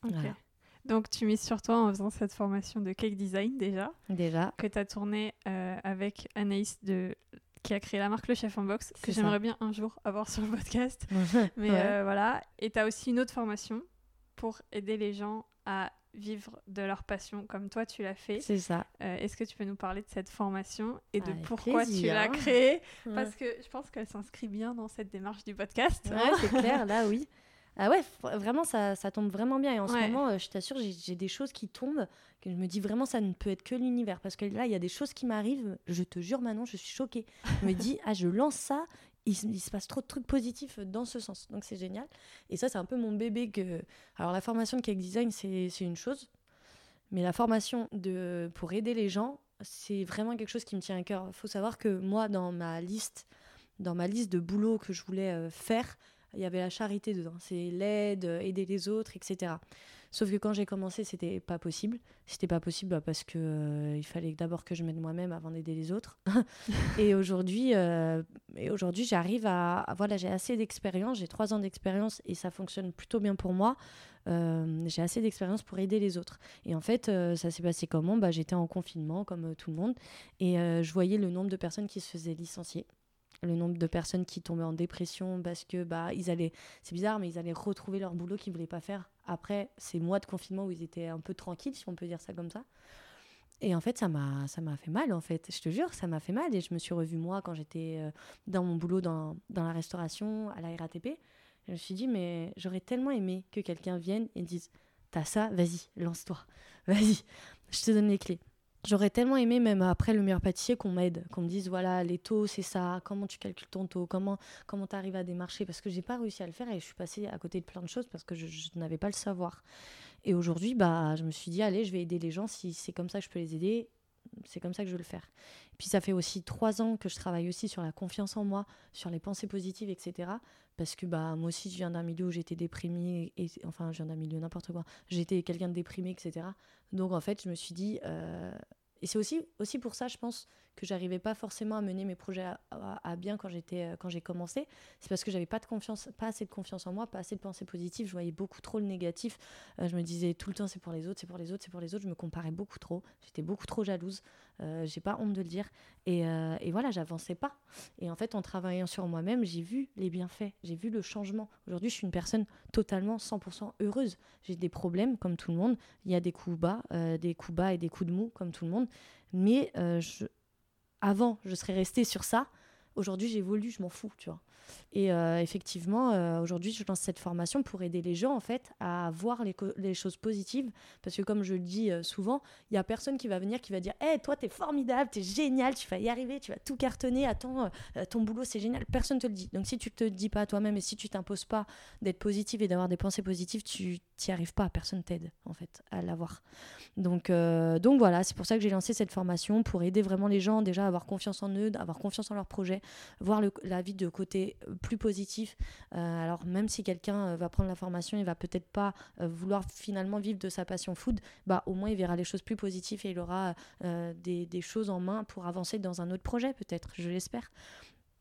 Ok. Voilà. Donc tu mises sur toi en faisant cette formation de cake design déjà, Déjà. que tu as tournée euh, avec Anaïs de qui a créé la marque Le Chef en Box, que j'aimerais bien un jour avoir sur le podcast. [LAUGHS] Mais Ouais. euh, voilà. Et tu as aussi une autre formation pour aider les gens à vivre de leur passion comme toi tu l'as fait. C'est ça. Euh, Est-ce que tu peux nous parler de cette formation et de Avec pourquoi tu l'as créée? Ouais. Parce que je pense qu'elle s'inscrit bien dans cette démarche du podcast. Ouais, c'est [LAUGHS] clair, là, oui. Ah ouais, vraiment, ça, ça tombe vraiment bien. Et en ce moment, euh, je t'assure, j'ai j'ai des choses qui tombent, que je me dis vraiment, ça ne peut être que l'univers. Parce que là, il y a des choses qui m'arrivent, je te jure, Manon, je suis choquée. Je me dis, ah, je lance ça, il, se- passe trop de trucs positifs dans ce sens. Donc, c'est génial. Et ça, c'est un peu mon bébé que... Alors, la formation de cake design, c'est c'est une chose. Mais la formation de, pour aider les gens, c'est vraiment quelque chose qui me tient à cœur. Il faut savoir que moi, dans ma liste, dans ma liste de boulot que je voulais euh, faire, il y avait la charité dedans. C'est l'aide, euh, aider les autres, etc. Sauf que quand j'ai commencé, c'était pas possible. C'était pas possible bah, parce que euh, il fallait d'abord que je m'aide moi-même avant d'aider les autres. [LAUGHS] et aujourd'hui, euh, et aujourd'hui, j'arrive à, voilà, j'ai assez d'expérience. J'ai trois ans d'expérience et ça fonctionne plutôt bien pour moi. J'ai assez d'expérience pour aider les autres. Et en fait, ça s'est passé comment? Bah, J'étais en confinement, comme tout le monde, et je voyais le nombre de personnes qui se faisaient licencier, le nombre de personnes qui tombaient en dépression parce que bah ils allaient, c'est bizarre, mais ils allaient retrouver leur boulot qu'ils voulaient pas faire après ces mois de confinement où ils étaient un peu tranquilles, si on peut dire ça comme ça. Et en fait, ça m'a, ça m'a fait mal, en fait. Je te jure, ça m'a fait mal. Et je me suis revue, moi, quand j'étais euh, dans mon boulot dans, dans la restauration, à la RATP. Je me suis dit, mais j'aurais tellement aimé que quelqu'un vienne et dise T'as ça, vas-y, lance-toi. Vas-y, je te donne les clés. J'aurais tellement aimé, même après le meilleur pâtissier, qu'on m'aide, qu'on me dise voilà, les taux, c'est ça, comment tu calcules ton taux, comment comment tu arrives à démarcher. Parce que j'ai pas réussi à le faire et je suis passée à côté de plein de choses parce que je, je n'avais pas le savoir. Et aujourd'hui, bah, je me suis dit allez, je vais aider les gens. Si c'est comme ça que je peux les aider, c'est comme ça que je veux le faire. Puis ça fait aussi trois ans que je travaille aussi sur la confiance en moi, sur les pensées positives, etc. Parce que bah, moi aussi, je viens d'un milieu où j'étais déprimée, et, enfin, je viens d'un milieu n'importe quoi. J'étais quelqu'un de déprimé, etc. Donc en fait, je me suis dit, euh, et c'est aussi, aussi pour ça, je pense, que j'arrivais pas forcément à mener mes projets à, bien quand j'étais euh, quand j'ai commencé. C'est parce que j'avais pas de confiance, pas assez de confiance en moi, pas assez de pensées positives. Je voyais beaucoup trop le négatif. Euh, je me disais tout le temps c'est pour les autres, c'est pour les autres, c'est pour les autres. Je me comparais beaucoup trop. J'étais beaucoup trop jalouse. Euh, j'ai pas honte de le dire. Et, euh, et voilà, j'avançais pas. Et en fait, en travaillant sur moi-même, j'ai vu les bienfaits, j'ai vu le changement. Aujourd'hui, je suis une personne totalement 100% heureuse. J'ai des problèmes comme tout le monde. Il y a des coups bas, des coups bas et des coups de mou comme tout le monde. Mais je- avant, je serais restée sur ça. Aujourd'hui j'évolue, je m'en fous, tu vois. Et euh, effectivement, euh, aujourd'hui, je lance cette formation pour aider les gens en fait à voir les, choses positives. Parce que comme je le dis euh, souvent, il y a personne qui va venir qui va dire Hé, hey, toi, t'es formidable, t'es génial, tu vas y arriver, tu vas tout cartonner, attends, ton boulot, c'est génial. Personne te le dit. Donc si tu te dis pas à toi-même et si tu t'imposes pas d'être positive et d'avoir des pensées positives, tu t'y arrives pas. Personne t'aide en fait à l'avoir. Donc, donc voilà, c'est pour ça que j'ai lancé cette formation pour aider vraiment les gens déjà à avoir confiance en eux, à avoir confiance en leur projet, voir le, la vie de côté plus positif. Euh, alors même si quelqu'un euh, va prendre la formation, il va peut-être pas euh, vouloir finalement vivre de sa passion food, bah au moins il verra les choses plus positives et il aura des, choses en main pour avancer dans un autre projet peut-être, je l'espère.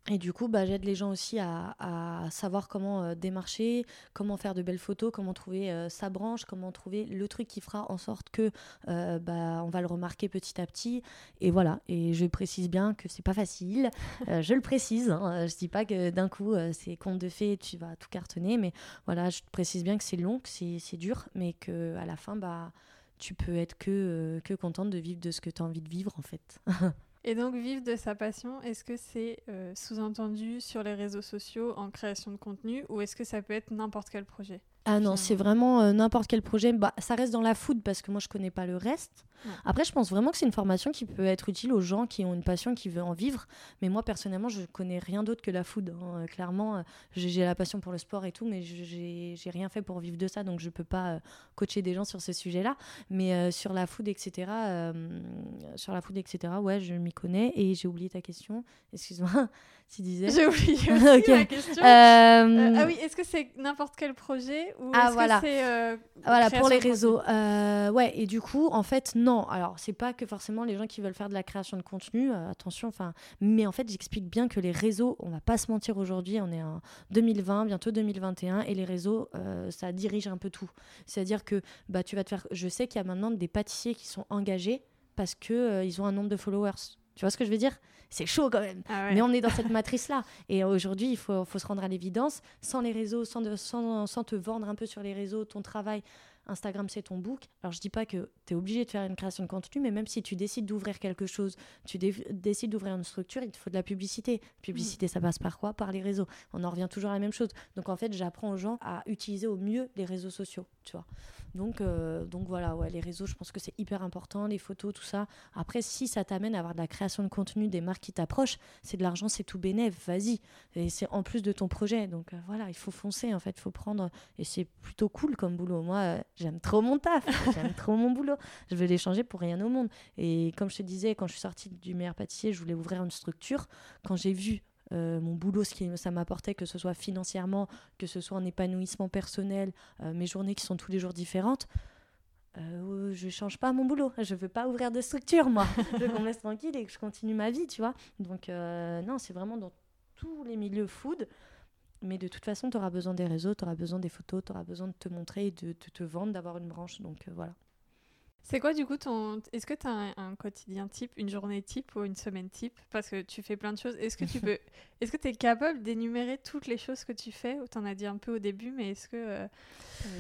Et du coup, bah, j'aide les gens aussi à, savoir comment euh, démarcher, comment faire de belles photos, comment trouver euh, sa branche, comment trouver le truc qui fera en sorte que euh, bah, on va le remarquer petit à petit. Et voilà. Et je précise bien que c'est pas facile. je le précise. Hein. Je dis pas que d'un coup c'est compte de fait, tu vas tout cartonner, mais voilà, je précise bien que c'est long, que c'est dur, mais que à la fin, bah tu peux être que, que contente de vivre de ce que tu as envie de vivre en fait. [LAUGHS] Et donc, vivre de sa passion, est-ce que c'est euh, sous-entendu sur les réseaux sociaux en création de contenu ou est-ce que ça peut être n'importe quel projet? Ah non, c'est vraiment euh, n'importe quel projet. Bah, ça reste dans la food parce que moi je connais pas le reste. Après, je pense vraiment que c'est une formation qui peut être utile aux gens qui ont une passion, qui veulent en vivre. Mais moi personnellement, je connais rien d'autre que la food. Hein. Clairement, euh, j'ai la passion pour le sport et tout, mais j'ai rien fait pour vivre de ça, donc je peux pas euh, coacher des gens sur ce sujet-là. Mais sur la food, etc., sur la food, etc., ouais, je m'y connais. Et j'ai oublié ta question. Excuse-moi. [LAUGHS] Tu disais. J'ai oublié [LAUGHS] aussi ma question. ah oui, est-ce que c'est n'importe quel projet ah, voilà. Euh, voilà, pour les réseaux. Euh, ouais, et du coup, en fait, non. Alors, c'est pas que forcément les gens qui veulent faire de la création de contenu, euh, attention, enfin, mais en fait, j'explique bien que les réseaux, on va pas se mentir aujourd'hui, on est en 2020, bientôt 2021, et les réseaux, ça dirige un peu tout. C'est-à-dire que bah, tu vas te faire. Je sais qu'il y a maintenant des pâtissiers qui sont engagés parce qu'ils ils ont un nombre de followers. Tu vois ce que je veux dire? C'est chaud quand même. Ah Mais on est dans cette matrice-là. Et aujourd'hui, il faut, faut, se rendre à l'évidence. Sans les réseaux, sans, de, sans, sans, te vendre un peu sur les réseaux, ton travail, Instagram, c'est ton book. Alors, je dis pas que tu es obligé de faire une création de contenu, mais même si tu décides d'ouvrir quelque chose, tu décides d'ouvrir une structure, il te faut de la publicité. Publicité, ça passe par quoi? Par les réseaux. On en revient toujours à la même chose. Donc, en fait, j'apprends aux gens à utiliser au mieux les réseaux sociaux, tu vois. Donc, euh, donc voilà, ouais, les réseaux, je pense que c'est hyper important, les photos, tout ça. Après, si ça t'amène à avoir de la création de contenu, des marques qui t'approchent, c'est de l'argent, c'est tout bénéf, vas-y. Et c'est en plus de ton projet. Donc euh, voilà, il faut foncer, en fait, il faut prendre. Et c'est plutôt cool comme boulot. Moi, j'aime trop mon taf, j'aime trop mon boulot. Je veux l'échanger pour rien au monde. Et comme je te disais, quand je suis sortie du meilleur pâtissier, je voulais ouvrir une structure. Quand j'ai vu euh, mon boulot, ce que ça m'apportait, que ce soit financièrement, que ce soit en épanouissement personnel, euh, mes journées qui sont tous les jours différentes. Euh, je change pas mon boulot, je veux pas ouvrir de structure moi, je veux qu'on me laisse tranquille et que je continue ma vie, tu vois. Donc euh, non, c'est vraiment dans tous les milieux food, mais de toute façon, tu auras besoin des réseaux, tu auras besoin des photos, tu auras besoin de te montrer, de, de te vendre, d'avoir une branche, donc voilà. C'est quoi du coup ton. Est-ce que tu as un, quotidien type, une journée type ou une semaine type? Parce que tu fais plein de choses. Est-ce que tu [LAUGHS] peux. Est-ce que tu es capable d'énumérer toutes les choses que tu fais? Tu en as dit un peu au début, mais est-ce que. Euh,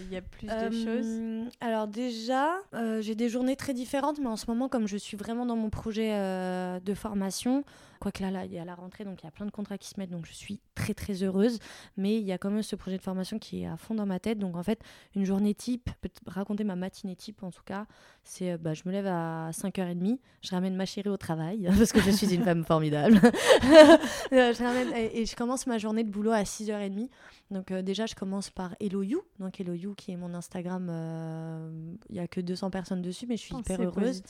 il y a plus de euh, choses? Alors déjà, euh, j'ai des journées très différentes, mais en ce moment, comme je suis vraiment dans mon projet de formation, Quoique là, là, il y a la rentrée, donc il y a plein de contrats qui se mettent, donc je suis très très heureuse. Mais il y a quand même ce projet de formation qui est à fond dans ma tête. Donc en fait, une journée type, raconter ma matinée type en tout cas, c'est euh, bah, je me lève à 5h30, je ramène ma chérie au travail, [LAUGHS] parce que je suis une femme formidable. [LAUGHS] Euh, je ramène, et, je commence ma journée de boulot à 6h30. Donc euh, déjà, je commence par Hello You. Donc Hello You qui est mon Instagram, il n'y a que 200 personnes dessus, mais je suis hyper heureuse.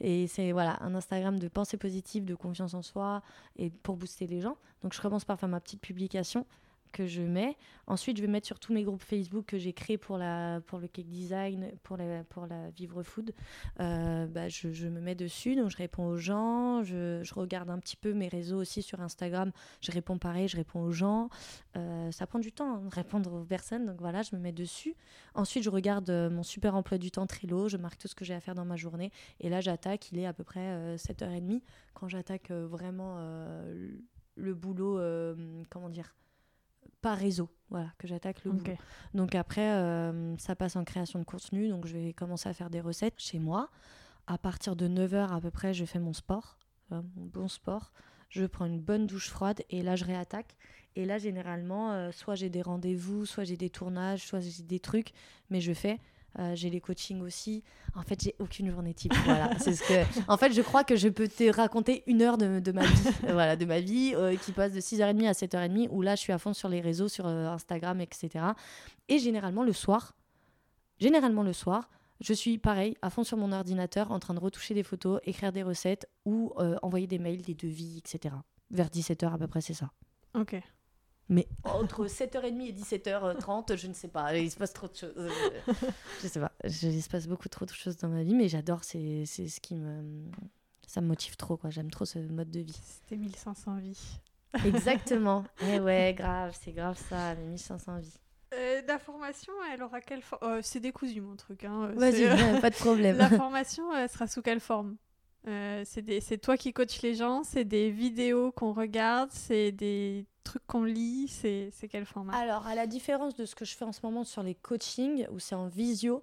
Et c'est voilà, un Instagram de pensée positive, de confiance en soi, et pour booster les gens. Donc je commence par faire ma petite publication que je mets. Ensuite, je vais mettre sur tous mes groupes Facebook que j'ai créés pour, la, pour le cake design, pour la, pour la vivre food. Euh, bah, je, me mets dessus, donc je réponds aux gens. Je, je, regarde un petit peu mes réseaux aussi sur Instagram. Je réponds pareil, je réponds aux gens. Euh, ça prend du temps hein, de répondre aux personnes, donc voilà, je me mets dessus. Ensuite, je regarde euh, mon super emploi du temps Trello. Je marque tout ce que j'ai à faire dans ma journée. Et là, j'attaque. Il est à peu près 7h30 quand j'attaque vraiment le boulot, comment dire par réseau, voilà, que j'attaque le okay. Donc après, euh, ça passe en création de contenu, donc je vais commencer à faire des recettes chez moi. À partir de 9h à peu près, je fais mon sport, mon bon sport. je prends une bonne douche froide et là, je réattaque. Et là, généralement, euh, soit j'ai des rendez-vous, soit j'ai des tournages, soit j'ai des trucs, mais je fais. Euh, j'ai les coachings aussi. En fait, j'ai aucune journée type. Voilà, [LAUGHS] c'est ce que. En fait, je crois que je peux te raconter une heure de, ma vie, voilà, de ma vie euh, qui passe de 6h30 à 7h30 où là, je suis à fond sur les réseaux, sur euh, Instagram, etc. Et généralement le soir, généralement le soir, je suis pareil, à fond sur mon ordinateur, en train de retoucher des photos, écrire des recettes ou euh, envoyer des mails, des devis, etc. Vers 17h à peu près, c'est ça. Ok. Mais entre 7h30 et 17h30, je ne sais pas. Il se passe trop de choses. Euh, [LAUGHS] Je sais pas. Je- Il se passe beaucoup trop de choses dans ma vie, mais j'adore. C'est c'est ce qui me. Ça me motive trop, quoi. J'aime trop ce mode de vie. C'était 1500 vies. Exactement. [LAUGHS] Eh ouais, grave. C'est grave ça, mes 1500 vies. Euh, la formation, elle aura quelle forme C'est décousu mon truc. Hein. Vas-y, C'est- [LAUGHS] pas de problème. La formation, elle sera sous quelle forme? Euh, c'est toi qui coaches les gens, c'est des vidéos qu'on regarde, c'est des trucs qu'on lit, c'est quel format? Alors, à la différence de ce que je fais en ce moment sur les coachings, où c'est en visio,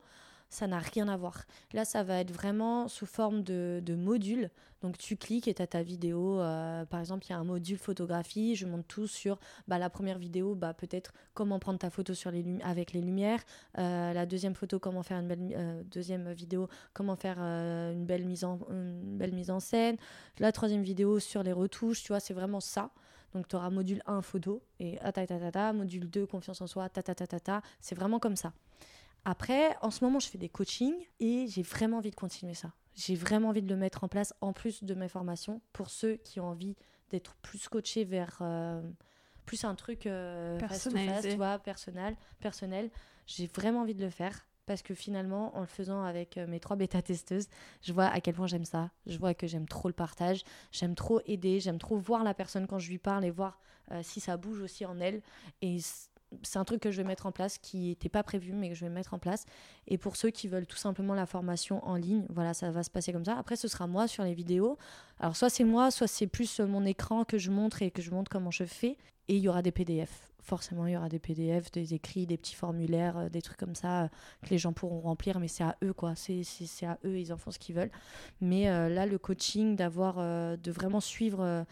ça n'a rien à voir. Là, ça va être vraiment sous forme de, de module. Donc, tu cliques et tu as ta vidéo. euh, par exemple, il y a un module photographie. Je montre tout sur bah, la première vidéo, bah, peut-être comment prendre ta photo sur les avec les lumières. Euh, la deuxième photo, comment faire une belle euh, deuxième vidéo, comment faire une, belle mise en, une belle mise en scène. La troisième vidéo sur les retouches. Tu vois, c'est vraiment ça. Donc, tu auras module 1 photo et ah, ta, ta, ta, ta, module 2 confiance en soi, ta, ta, ta, ta, ta. C'est vraiment comme ça. Après, en ce moment, je fais des coachings et j'ai vraiment envie de continuer ça. J'ai vraiment envie de le mettre en place en plus de mes formations pour ceux qui ont envie d'être plus coachés vers euh, plus un truc euh, Personnalisé. tu vois, personnel, personnel. J'ai vraiment envie de le faire parce que finalement, en le faisant avec euh, mes trois bêta-testeuses, je vois à quel point j'aime ça. Je vois que j'aime trop le partage, j'aime trop aider, j'aime trop voir la personne quand je lui parle et voir euh, si ça bouge aussi en elle. Et c'est un truc que je vais mettre en place qui n'était pas prévu, mais que je vais mettre en place. Et pour ceux qui veulent tout simplement la formation en ligne, voilà, ça va se passer comme ça. Après, ce sera moi sur les vidéos. Alors, soit c'est moi, soit c'est plus euh, mon écran que je montre et que je montre comment je fais. Et il y aura des PDF. Forcément, il y aura des PDF, des écrits, des petits formulaires, euh, des trucs comme ça euh, que les gens pourront remplir. Mais c'est à eux, quoi. C'est c'est- c'est à eux, ils en font ce qu'ils veulent. Mais là, le coaching, d'avoir, de vraiment suivre.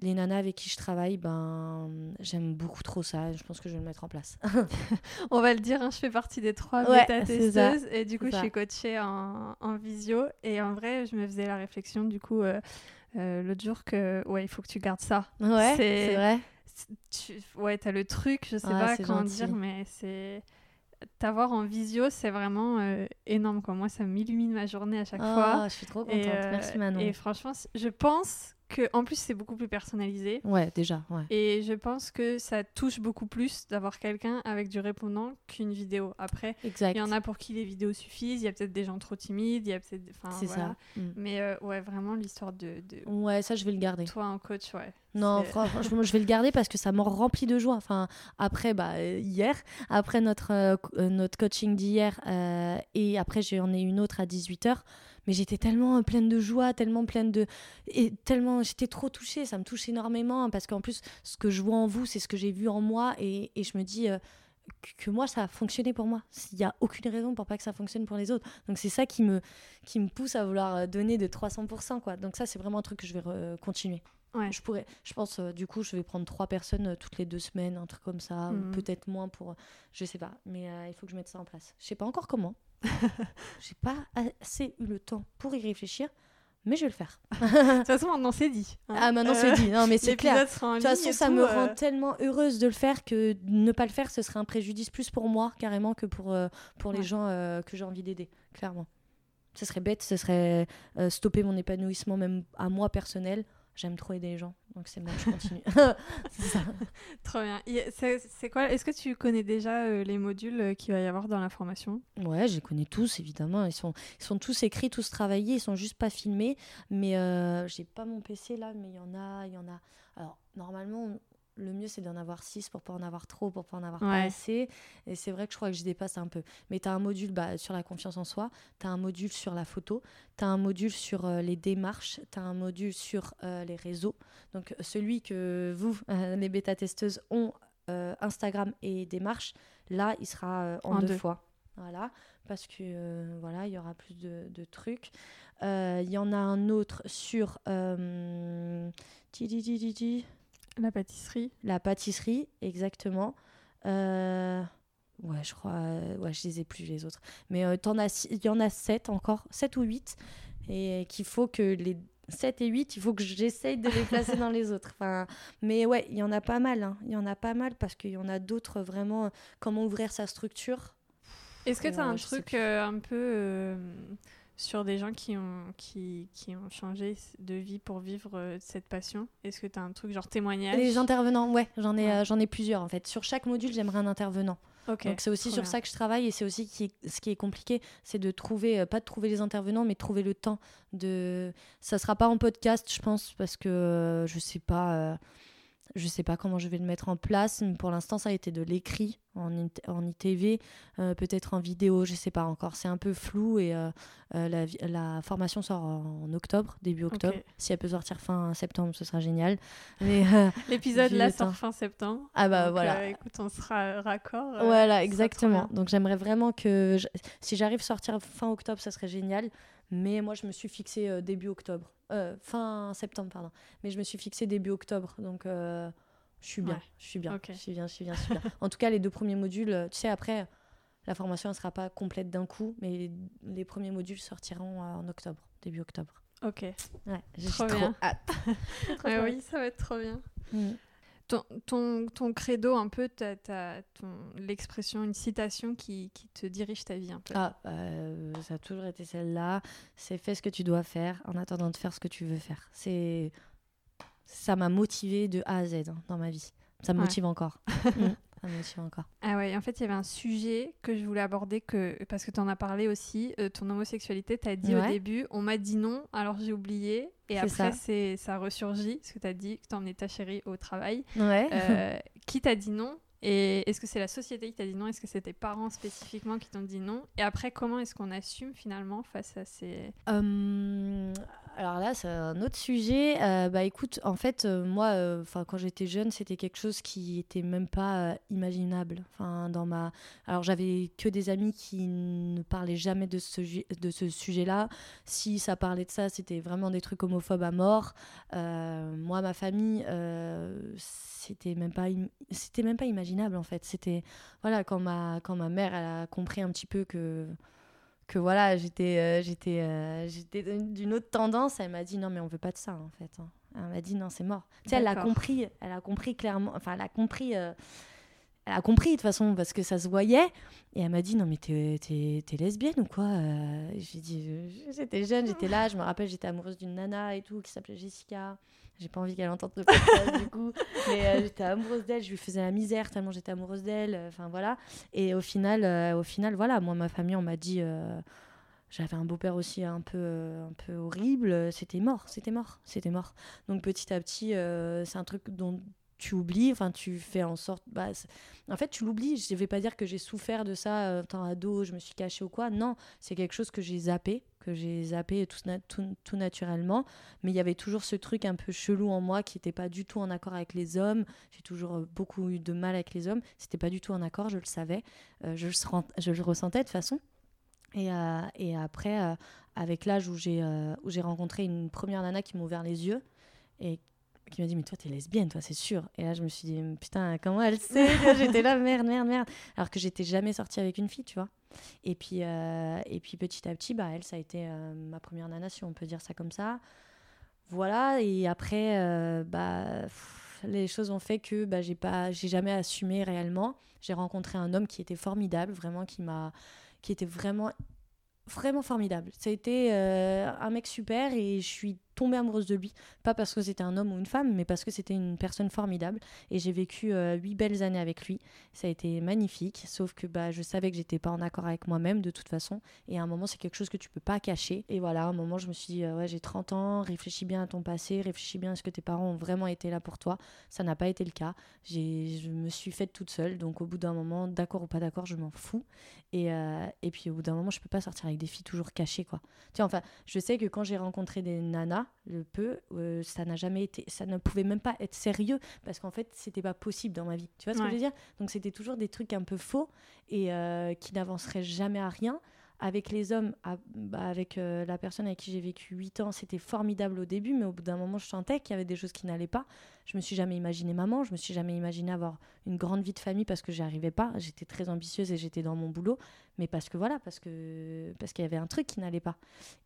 Les nanas avec qui je travaille, ben, j'aime beaucoup trop ça. Je pense que je vais le mettre en place. [LAUGHS] On va le dire, hein, je fais partie des trois Ouais, bêta-testeuses et du coup, je suis coachée en, en visio. Et en vrai, je me faisais la réflexion du coup euh, euh, l'autre jour que ouais, il faut que tu gardes ça. Ouais, C'est- vrai. Tu... Ouais, t'as le truc, je sais Ah, pas comment gentil. dire, mais c'est. T'avoir en visio, c'est vraiment euh, énorme. Quoi. Moi, ça m'illumine ma journée à chaque fois. Ah, je suis trop contente. Et, euh, Merci Manon. Et franchement, je pense que en plus, c'est beaucoup plus personnalisé. Ouais, déjà, ouais. Et je pense que ça touche beaucoup plus d'avoir quelqu'un avec du répondant qu'une vidéo. Après, Exact. il y en a pour qui les vidéos suffisent, il y a peut-être des gens trop timides, il y a peut-être. Enfin, C'est voilà. ça. Mm. Mais euh, ouais, vraiment, l'histoire de, de Ouais, ça, je vais le garder. toi en coach, ouais. Non, franchement, je vais le garder parce que ça m'en remplit de joie. Enfin, après, bah, euh, hier, après notre, euh, euh, notre coaching d'hier, euh, et après, j'en ai une autre à 18h, mais j'étais tellement euh, pleine de joie, tellement pleine de. Et tellement. J'étais trop touchée, ça me touche énormément, parce qu'en plus, ce que je vois en vous, c'est ce que j'ai vu en moi, et, et je me dis. euh, que- moi ça a fonctionné pour moi il n'y a aucune raison pour pas que ça fonctionne pour les autres donc c'est ça qui me qui me pousse à vouloir euh, donner de 300% quoi donc ça c'est vraiment un truc que je vais continuer Ouais. je pourrais, je pense, euh, du coup, je vais prendre trois personnes euh, toutes les deux semaines, un truc comme ça, ou Mhm. peut-être moins pour, je sais pas, mais euh, il faut que je mette ça en place. Je sais pas encore comment. [LAUGHS] J'ai pas assez eu le temps pour y réfléchir, mais je vais le faire. [LAUGHS] De toute façon, maintenant, c'est dit. hein. Ah, maintenant Euh, c'est dit. Non, mais c'est clair. De toute façon, ça tout, me euh, rend tellement heureuse de le faire que ne pas le faire, ce serait un préjudice plus pour moi, carrément, que pour, euh, pour les gens euh, que j'ai envie d'aider, clairement. Ce serait bête, ce serait stopper mon épanouissement, même à moi personnel. J'aime trop aider les gens, donc c'est bon, je continue. [LAUGHS] [LAUGHS] Trop bien. C'est quoi Est-ce que tu connais déjà euh, les modules euh, qu'il va y avoir dans la formation? Ouais, je les connais tous, évidemment. Ils sont, ils sont tous écrits, tous travaillés, ils sont juste pas filmés. Mais euh, j'ai pas mon PC là, mais il y en a, il y en a. Alors, normalement, le mieux c'est d'en avoir 6 pour pas en avoir trop, pour pas en avoir pas assez. Et c'est vrai que je crois que je dépasse un peu. Mais tu as un module bah, sur la confiance en soi, tu as un module sur la photo, tu as un module sur euh, les démarches, tu as un module sur euh, les réseaux. Donc, celui que vous, euh, [LAUGHS] les bêta-testeuses, ont euh, Instagram et démarches, là, il sera en, En deux, deux. fois. Voilà. parce que euh, voilà, il y aura plus de, de trucs. Euh, Il y en a un autre sur euh, La pâtisserie. la pâtisserie, exactement. Euh, ouais, je crois, euh, ouais, je les ai plus les autres. Mais euh, t'en as il y en a sept encore, sept ou huit, et qu'il faut que les 7 et 8, il faut que j'essaye de les placer dans les autres. Enfin, mais ouais, il y en a pas mal. hein. Il y en a pas mal parce qu'il y en a d'autres vraiment. Comment ouvrir sa structure Est-ce que tu as un truc un peu sur des gens qui ont, qui, qui ont changé de vie pour vivre euh, cette passion? Est-ce que tu as un truc genre témoignage? Les intervenants, ouais, j'en ai, Ouais. euh, j'en ai plusieurs en fait. Sur chaque module, j'aimerais un intervenant. Donc c'est aussi sur bien. ça que je travaille et c'est aussi qui ce qui est compliqué, c'est de trouver, euh, pas de trouver les intervenants, mais de trouver le temps. De... Ça sera pas en podcast, je pense, parce que euh, je sais pas, euh, je sais pas comment je vais le mettre en place. Mais pour l'instant, ça a été de l'écrit en, en ITV, euh, peut-être en vidéo, je sais pas encore. C'est un peu flou et euh, euh, la, la formation sort en, octobre, début octobre. Si elle peut sortir fin septembre, ce sera génial. Mais euh, [LAUGHS] L'épisode là sort fin septembre. ah bah Donc, voilà. écoute, on sera raccord. Voilà, exactement. Donc j'aimerais vraiment que je- si j'arrive à sortir fin octobre, ça serait génial. Mais moi, je me suis fixé euh, début octobre, Euh, fin septembre, pardon. Mais je me suis fixé début octobre, donc euh, je suis bien, Ouais. je suis bien, je suis bien, je suis bien, je suis bien. En tout cas, les deux premiers modules, tu sais, après, la formation ne sera pas complète d'un coup, mais les, les premiers modules sortiront en octobre, début octobre. Ok. Ouais, j'ai Trop trop hâte. [LAUGHS] Trop Ouais, oui, ça va être trop bien. Mm. Ton, ton, ton credo, un peu, t'as- t'as ton- l'expression, une citation qui, qui te dirige ta vie un peu. Ah, euh, ça a toujours été celle-là. C'est fais ce que tu dois faire en attendant de faire ce que tu veux faire. C'est ça m'a motivé de A à Z hein, dans ma vie. Ça me Ouais. motive encore. [LAUGHS] Encore. Ah ouais, en fait, il y avait un sujet que je voulais aborder que, parce que tu en as parlé aussi, euh, ton homosexualité, tu as dit au début, on m'a dit non, alors j'ai oublié. Et après, ça. c'est ça a ressurgi, parce que tu as dit que tu emmenais ta chérie au travail. Ouais. Euh, [LAUGHS] qui t'a dit non? Et est-ce que c'est la société qui t'a dit non? Est-ce que c'est tes parents spécifiquement qui t'ont dit non? Et après, comment est-ce qu'on assume finalement face à ces... Hum, alors là, c'est un autre sujet. Euh, bah écoute, en fait, euh, moi, euh, 'fin, quand j'étais jeune, c'était quelque chose qui était même pas imaginable. Enfin, dans ma, alors j'avais que des amis qui ne parlaient jamais de ce de ce sujet-là. Si ça parlait de ça, c'était vraiment des trucs homophobes à mort. Moi, ma famille, c'était même pas, c'était même pas imaginable en fait. C'était, voilà, quand ma, quand ma mère, elle a compris un petit peu que que voilà, j'étais euh, j'étais euh, j'étais d'une autre tendance, elle m'a dit non mais on veut pas de ça en fait. hein. Elle m'a dit non, c'est mort. Tu sais, elle a D'accord. compris, elle a compris clairement, enfin elle a compris euh, elle a compris de toute façon parce que ça se voyait et elle m'a dit non mais t'es t'es- t'es lesbienne ou quoi J'ai dit j'étais jeune, j'étais là, je me rappelle j'étais amoureuse d'une nana et tout qui s'appelait Jessica. J'ai pas envie qu'elle entende le podcast du coup, [LAUGHS] mais euh, j'étais amoureuse d'elle, je lui faisais la misère tellement j'étais amoureuse d'elle. euh, Enfin voilà. Et au final, euh, au final, voilà, moi, ma famille, on m'a dit. j'avais un beau-père aussi un peu, un peu horrible. C'était mort, c'était mort, c'était mort. Donc petit à petit, euh, c'est un truc dont tu oublies. Enfin, tu fais en sorte. Bah, en fait, tu l'oublies. Je ne vais pas dire que j'ai souffert de ça euh, tant ado, je me suis cachée ou quoi. Non, c'est quelque chose que j'ai zappé, que j'ai zappé tout, tout, tout naturellement. Mais il y avait toujours ce truc un peu chelou en moi qui n'était pas du tout en accord avec les hommes. J'ai toujours euh, beaucoup eu de mal avec les hommes. C'était pas du tout en accord, je le savais. Euh, je, le je le ressentais de façon. Et, euh, et après, avec l'âge où j'ai où j'ai rencontré une première nana qui m'a ouvert les yeux et qui m'a dit mais toi t'es lesbienne toi c'est sûr. Et là je me suis dit putain comment elle sait j'étais là? Merde merde merde. Alors que j'étais jamais sortie avec une fille tu vois. Et puis euh, et puis petit à petit bah elle ça a été euh, ma première nana si on peut dire ça comme ça. Voilà. Et après euh, bah les choses ont fait que bah, j'ai pas j'ai jamais assumé réellement. J'ai rencontré un homme qui était formidable vraiment qui m'a qui était vraiment vraiment formidable. Ça a été un mec super et je suis tombée amoureuse de lui. Pas parce que c'était un homme ou une femme mais parce que c'était une personne formidable. Et j'ai vécu euh, huit belles années avec lui. Ça a été magnifique. Sauf que bah je savais que j'étais pas en accord avec moi-même de toute façon. Et à un moment c'est quelque chose que tu peux pas cacher. Et voilà à un moment je me suis dit euh, ouais j'ai 30 ans réfléchis bien à ton passé réfléchis bien à ce que tes parents ont vraiment été là pour toi. Ça n'a pas été le cas. Je me suis faite toute seule. Donc au bout d'un moment d'accord ou pas d'accord je m'en fous. Et, euh, et puis au bout d'un moment je peux pas sortir avec des filles toujours cachées quoi. Tu vois enfin je sais que quand j'ai rencontré des nanas le peu euh, ça n'a jamais été ça ne pouvait même pas être sérieux parce qu'en fait c'était pas possible dans ma vie. Tu vois ce Ouais. que je veux dire? Donc c'était toujours des trucs un peu faux et euh, qui n'avanceraient jamais à rien avec les hommes, bah, avec euh, la personne avec qui j'ai vécu 8 ans, c'était formidable au début, mais au bout d'un moment, je sentais qu'il y avait des choses qui n'allaient pas. Je me suis jamais imaginé maman, je me suis jamais imaginé avoir une grande vie de famille parce que j'y arrivais pas. J'étais très ambitieuse et j'étais dans mon boulot, mais parce que voilà, parce que parce qu'il y avait un truc qui n'allait pas.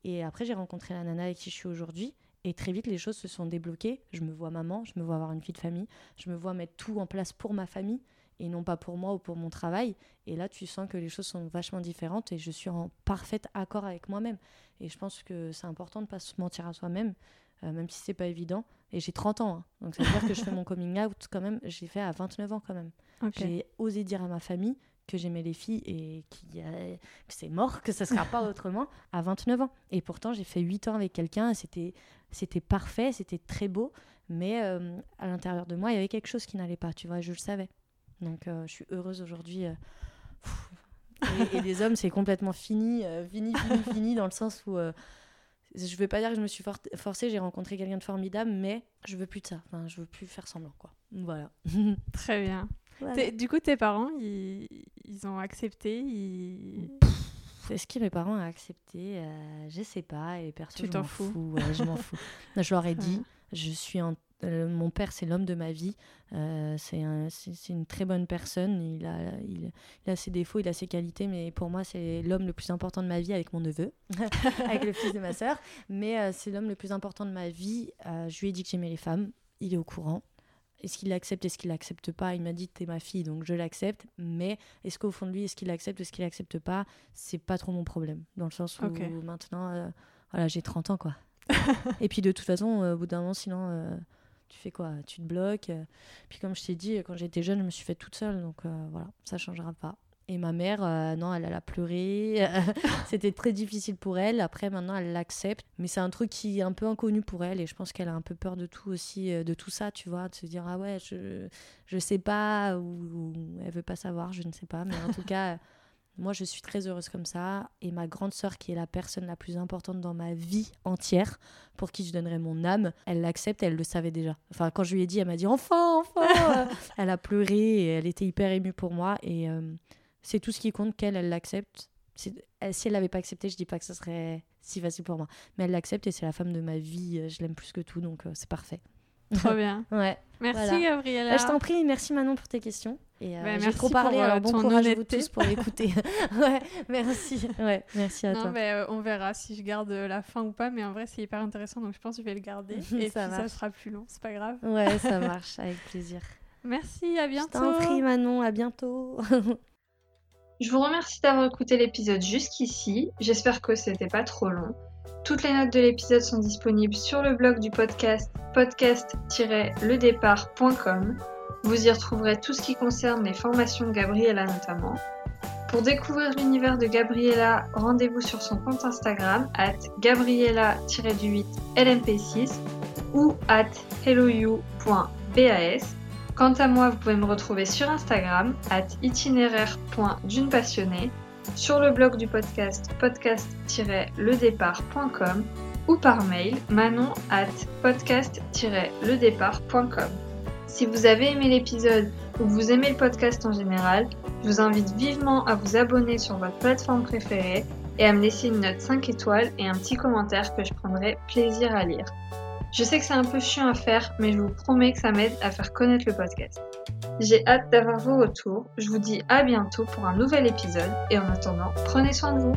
Et après, j'ai rencontré la nana avec qui je suis aujourd'hui. Et très vite, les choses se sont débloquées. Je me vois maman, je me vois avoir une vie de famille, je me vois mettre tout en place pour ma famille et non pas pour moi ou pour mon travail. Et là, tu sens que les choses sont vachement différentes et je suis en parfait accord avec moi-même. Et je pense que c'est important de ne pas se mentir à soi-même, euh, même si c'est pas évident. Et j'ai 30 ans, hein. donc ça veut dire que je fais mon [LAUGHS] coming out quand même, j'ai fait à 29 ans quand même. J'ai osé dire à ma famille que j'aimais les filles et qui, que c'est mort, que ça ne sera pas [LAUGHS] autrement à 29 ans. Et pourtant, j'ai fait 8 ans avec quelqu'un, c'était, c'était parfait, c'était très beau, mais euh, à l'intérieur de moi, il y avait quelque chose qui n'allait pas, tu vois, je le savais. Donc euh, je suis heureuse aujourd'hui. Euh, et, les hommes, c'est complètement fini, euh, fini, fini, [LAUGHS] fini, dans le sens où je ne vais pas dire que je me suis forcée, j'ai rencontré quelqu'un de formidable, mais je veux plus de ça. Enfin, je veux plus faire semblant, quoi. Voilà. [LAUGHS] Très bien. Du coup, tes parents, ils, ils ont accepté ils... Est-ce que mes parents ont accepté? Je sais pas. Et perso, tu t'en fous. je m'en fous. [LAUGHS] je leur ai dit, je suis en euh, mon père, c'est l'homme de ma vie. Euh, c'est une très bonne personne. Il a, il, a ses défauts, il a ses qualités, mais pour moi, c'est l'homme le plus important de ma vie avec mon neveu, [LAUGHS] avec le fils de ma sœur. Mais euh, c'est l'homme le plus important de ma vie. je lui ai dit que j'aimais les femmes. Il est au courant. Est-ce qu'il l'accepte, est-ce qu'il l'accepte pas? Il m'a dit t'es ma fille, donc je l'accepte. Mais est-ce qu'au fond de lui, est-ce qu'il accepte, est-ce qu'il accepte pas? C'est pas trop mon problème. Dans le sens où maintenant, voilà, j'ai 30 ans, quoi. [LAUGHS] et puis de toute façon, au bout d'un moment, sinon tu fais quoi Tu te bloques. Euh. Puis comme je t'ai dit, quand j'étais jeune, je me suis faite toute seule, donc euh, voilà, ça changera pas. Et ma mère, euh, non, elle, a pleuré. [LAUGHS] C'était très difficile pour elle. Après, maintenant, elle l'accepte. Mais c'est un truc qui est un peu inconnu pour elle. Et je pense qu'elle a un peu peur de tout aussi, de tout ça, tu vois. De se dire, ah ouais, je, je sais pas. Ou, ou elle veut pas savoir, je ne sais pas. Mais en tout cas, [LAUGHS] moi, je suis très heureuse comme ça. Et ma grande sœur, qui est la personne la plus importante dans ma vie entière, pour qui je donnerais mon âme, elle l'accepte, elle le savait déjà. Enfin, quand je lui ai dit, elle m'a dit enfin, enfin [LAUGHS] Elle a pleuré et elle était hyper émue pour moi. Et euh, c'est tout ce qui compte qu'elle, elle l'accepte. Si elle l'avait pas accepté, je dis pas que ce serait si facile pour moi. Mais elle l'accepte et c'est la femme de ma vie. Je l'aime plus que tout, donc euh, c'est parfait. Trop bien. [LAUGHS] ouais. Merci Gabriela. Bah, je t'en prie, merci Manon pour tes questions. Et euh, bah, j'ai trop parlé, alors bon courage à vous tous pour l'écouter. [LAUGHS] [LAUGHS] ouais, merci. Ouais, merci à non, toi. Mais, on verra si je garde la fin ou pas, mais en vrai c'est hyper intéressant, donc je pense que je vais le garder. [LAUGHS] et ça, ça sera plus long, c'est pas grave. Ouais, ça marche, avec plaisir. Merci, à bientôt. Je t'en prie Manon, à bientôt. je vous remercie d'avoir écouté l'épisode jusqu'ici. J'espère que c'était pas trop long. Toutes les notes de l'épisode sont disponibles sur le blog du podcast podcast-ledépart.com. Vous y retrouverez tout ce qui concerne les formations Gabriella notamment. Pour découvrir l'univers de Gabriella, rendez-vous sur son compte Instagram at gabriella-lmp6 ou at hellou.bas. Quant à moi, vous pouvez me retrouver sur Instagram at itinéraire.dunepassionnée sur le blog du podcast podcast-ledépart.com ou par mail manon at podcast-ledépart.com. Si vous avez aimé l'épisode ou vous aimez le podcast en général, je vous invite vivement à vous abonner sur votre plateforme préférée et à me laisser une note 5 étoiles et un petit commentaire que je prendrai plaisir à lire. Je sais que c'est un peu chiant à faire, mais je vous promets que ça m'aide à faire connaître le podcast. J'ai hâte d'avoir vos retours. Je vous dis à bientôt pour un nouvel épisode et en attendant, prenez soin de vous.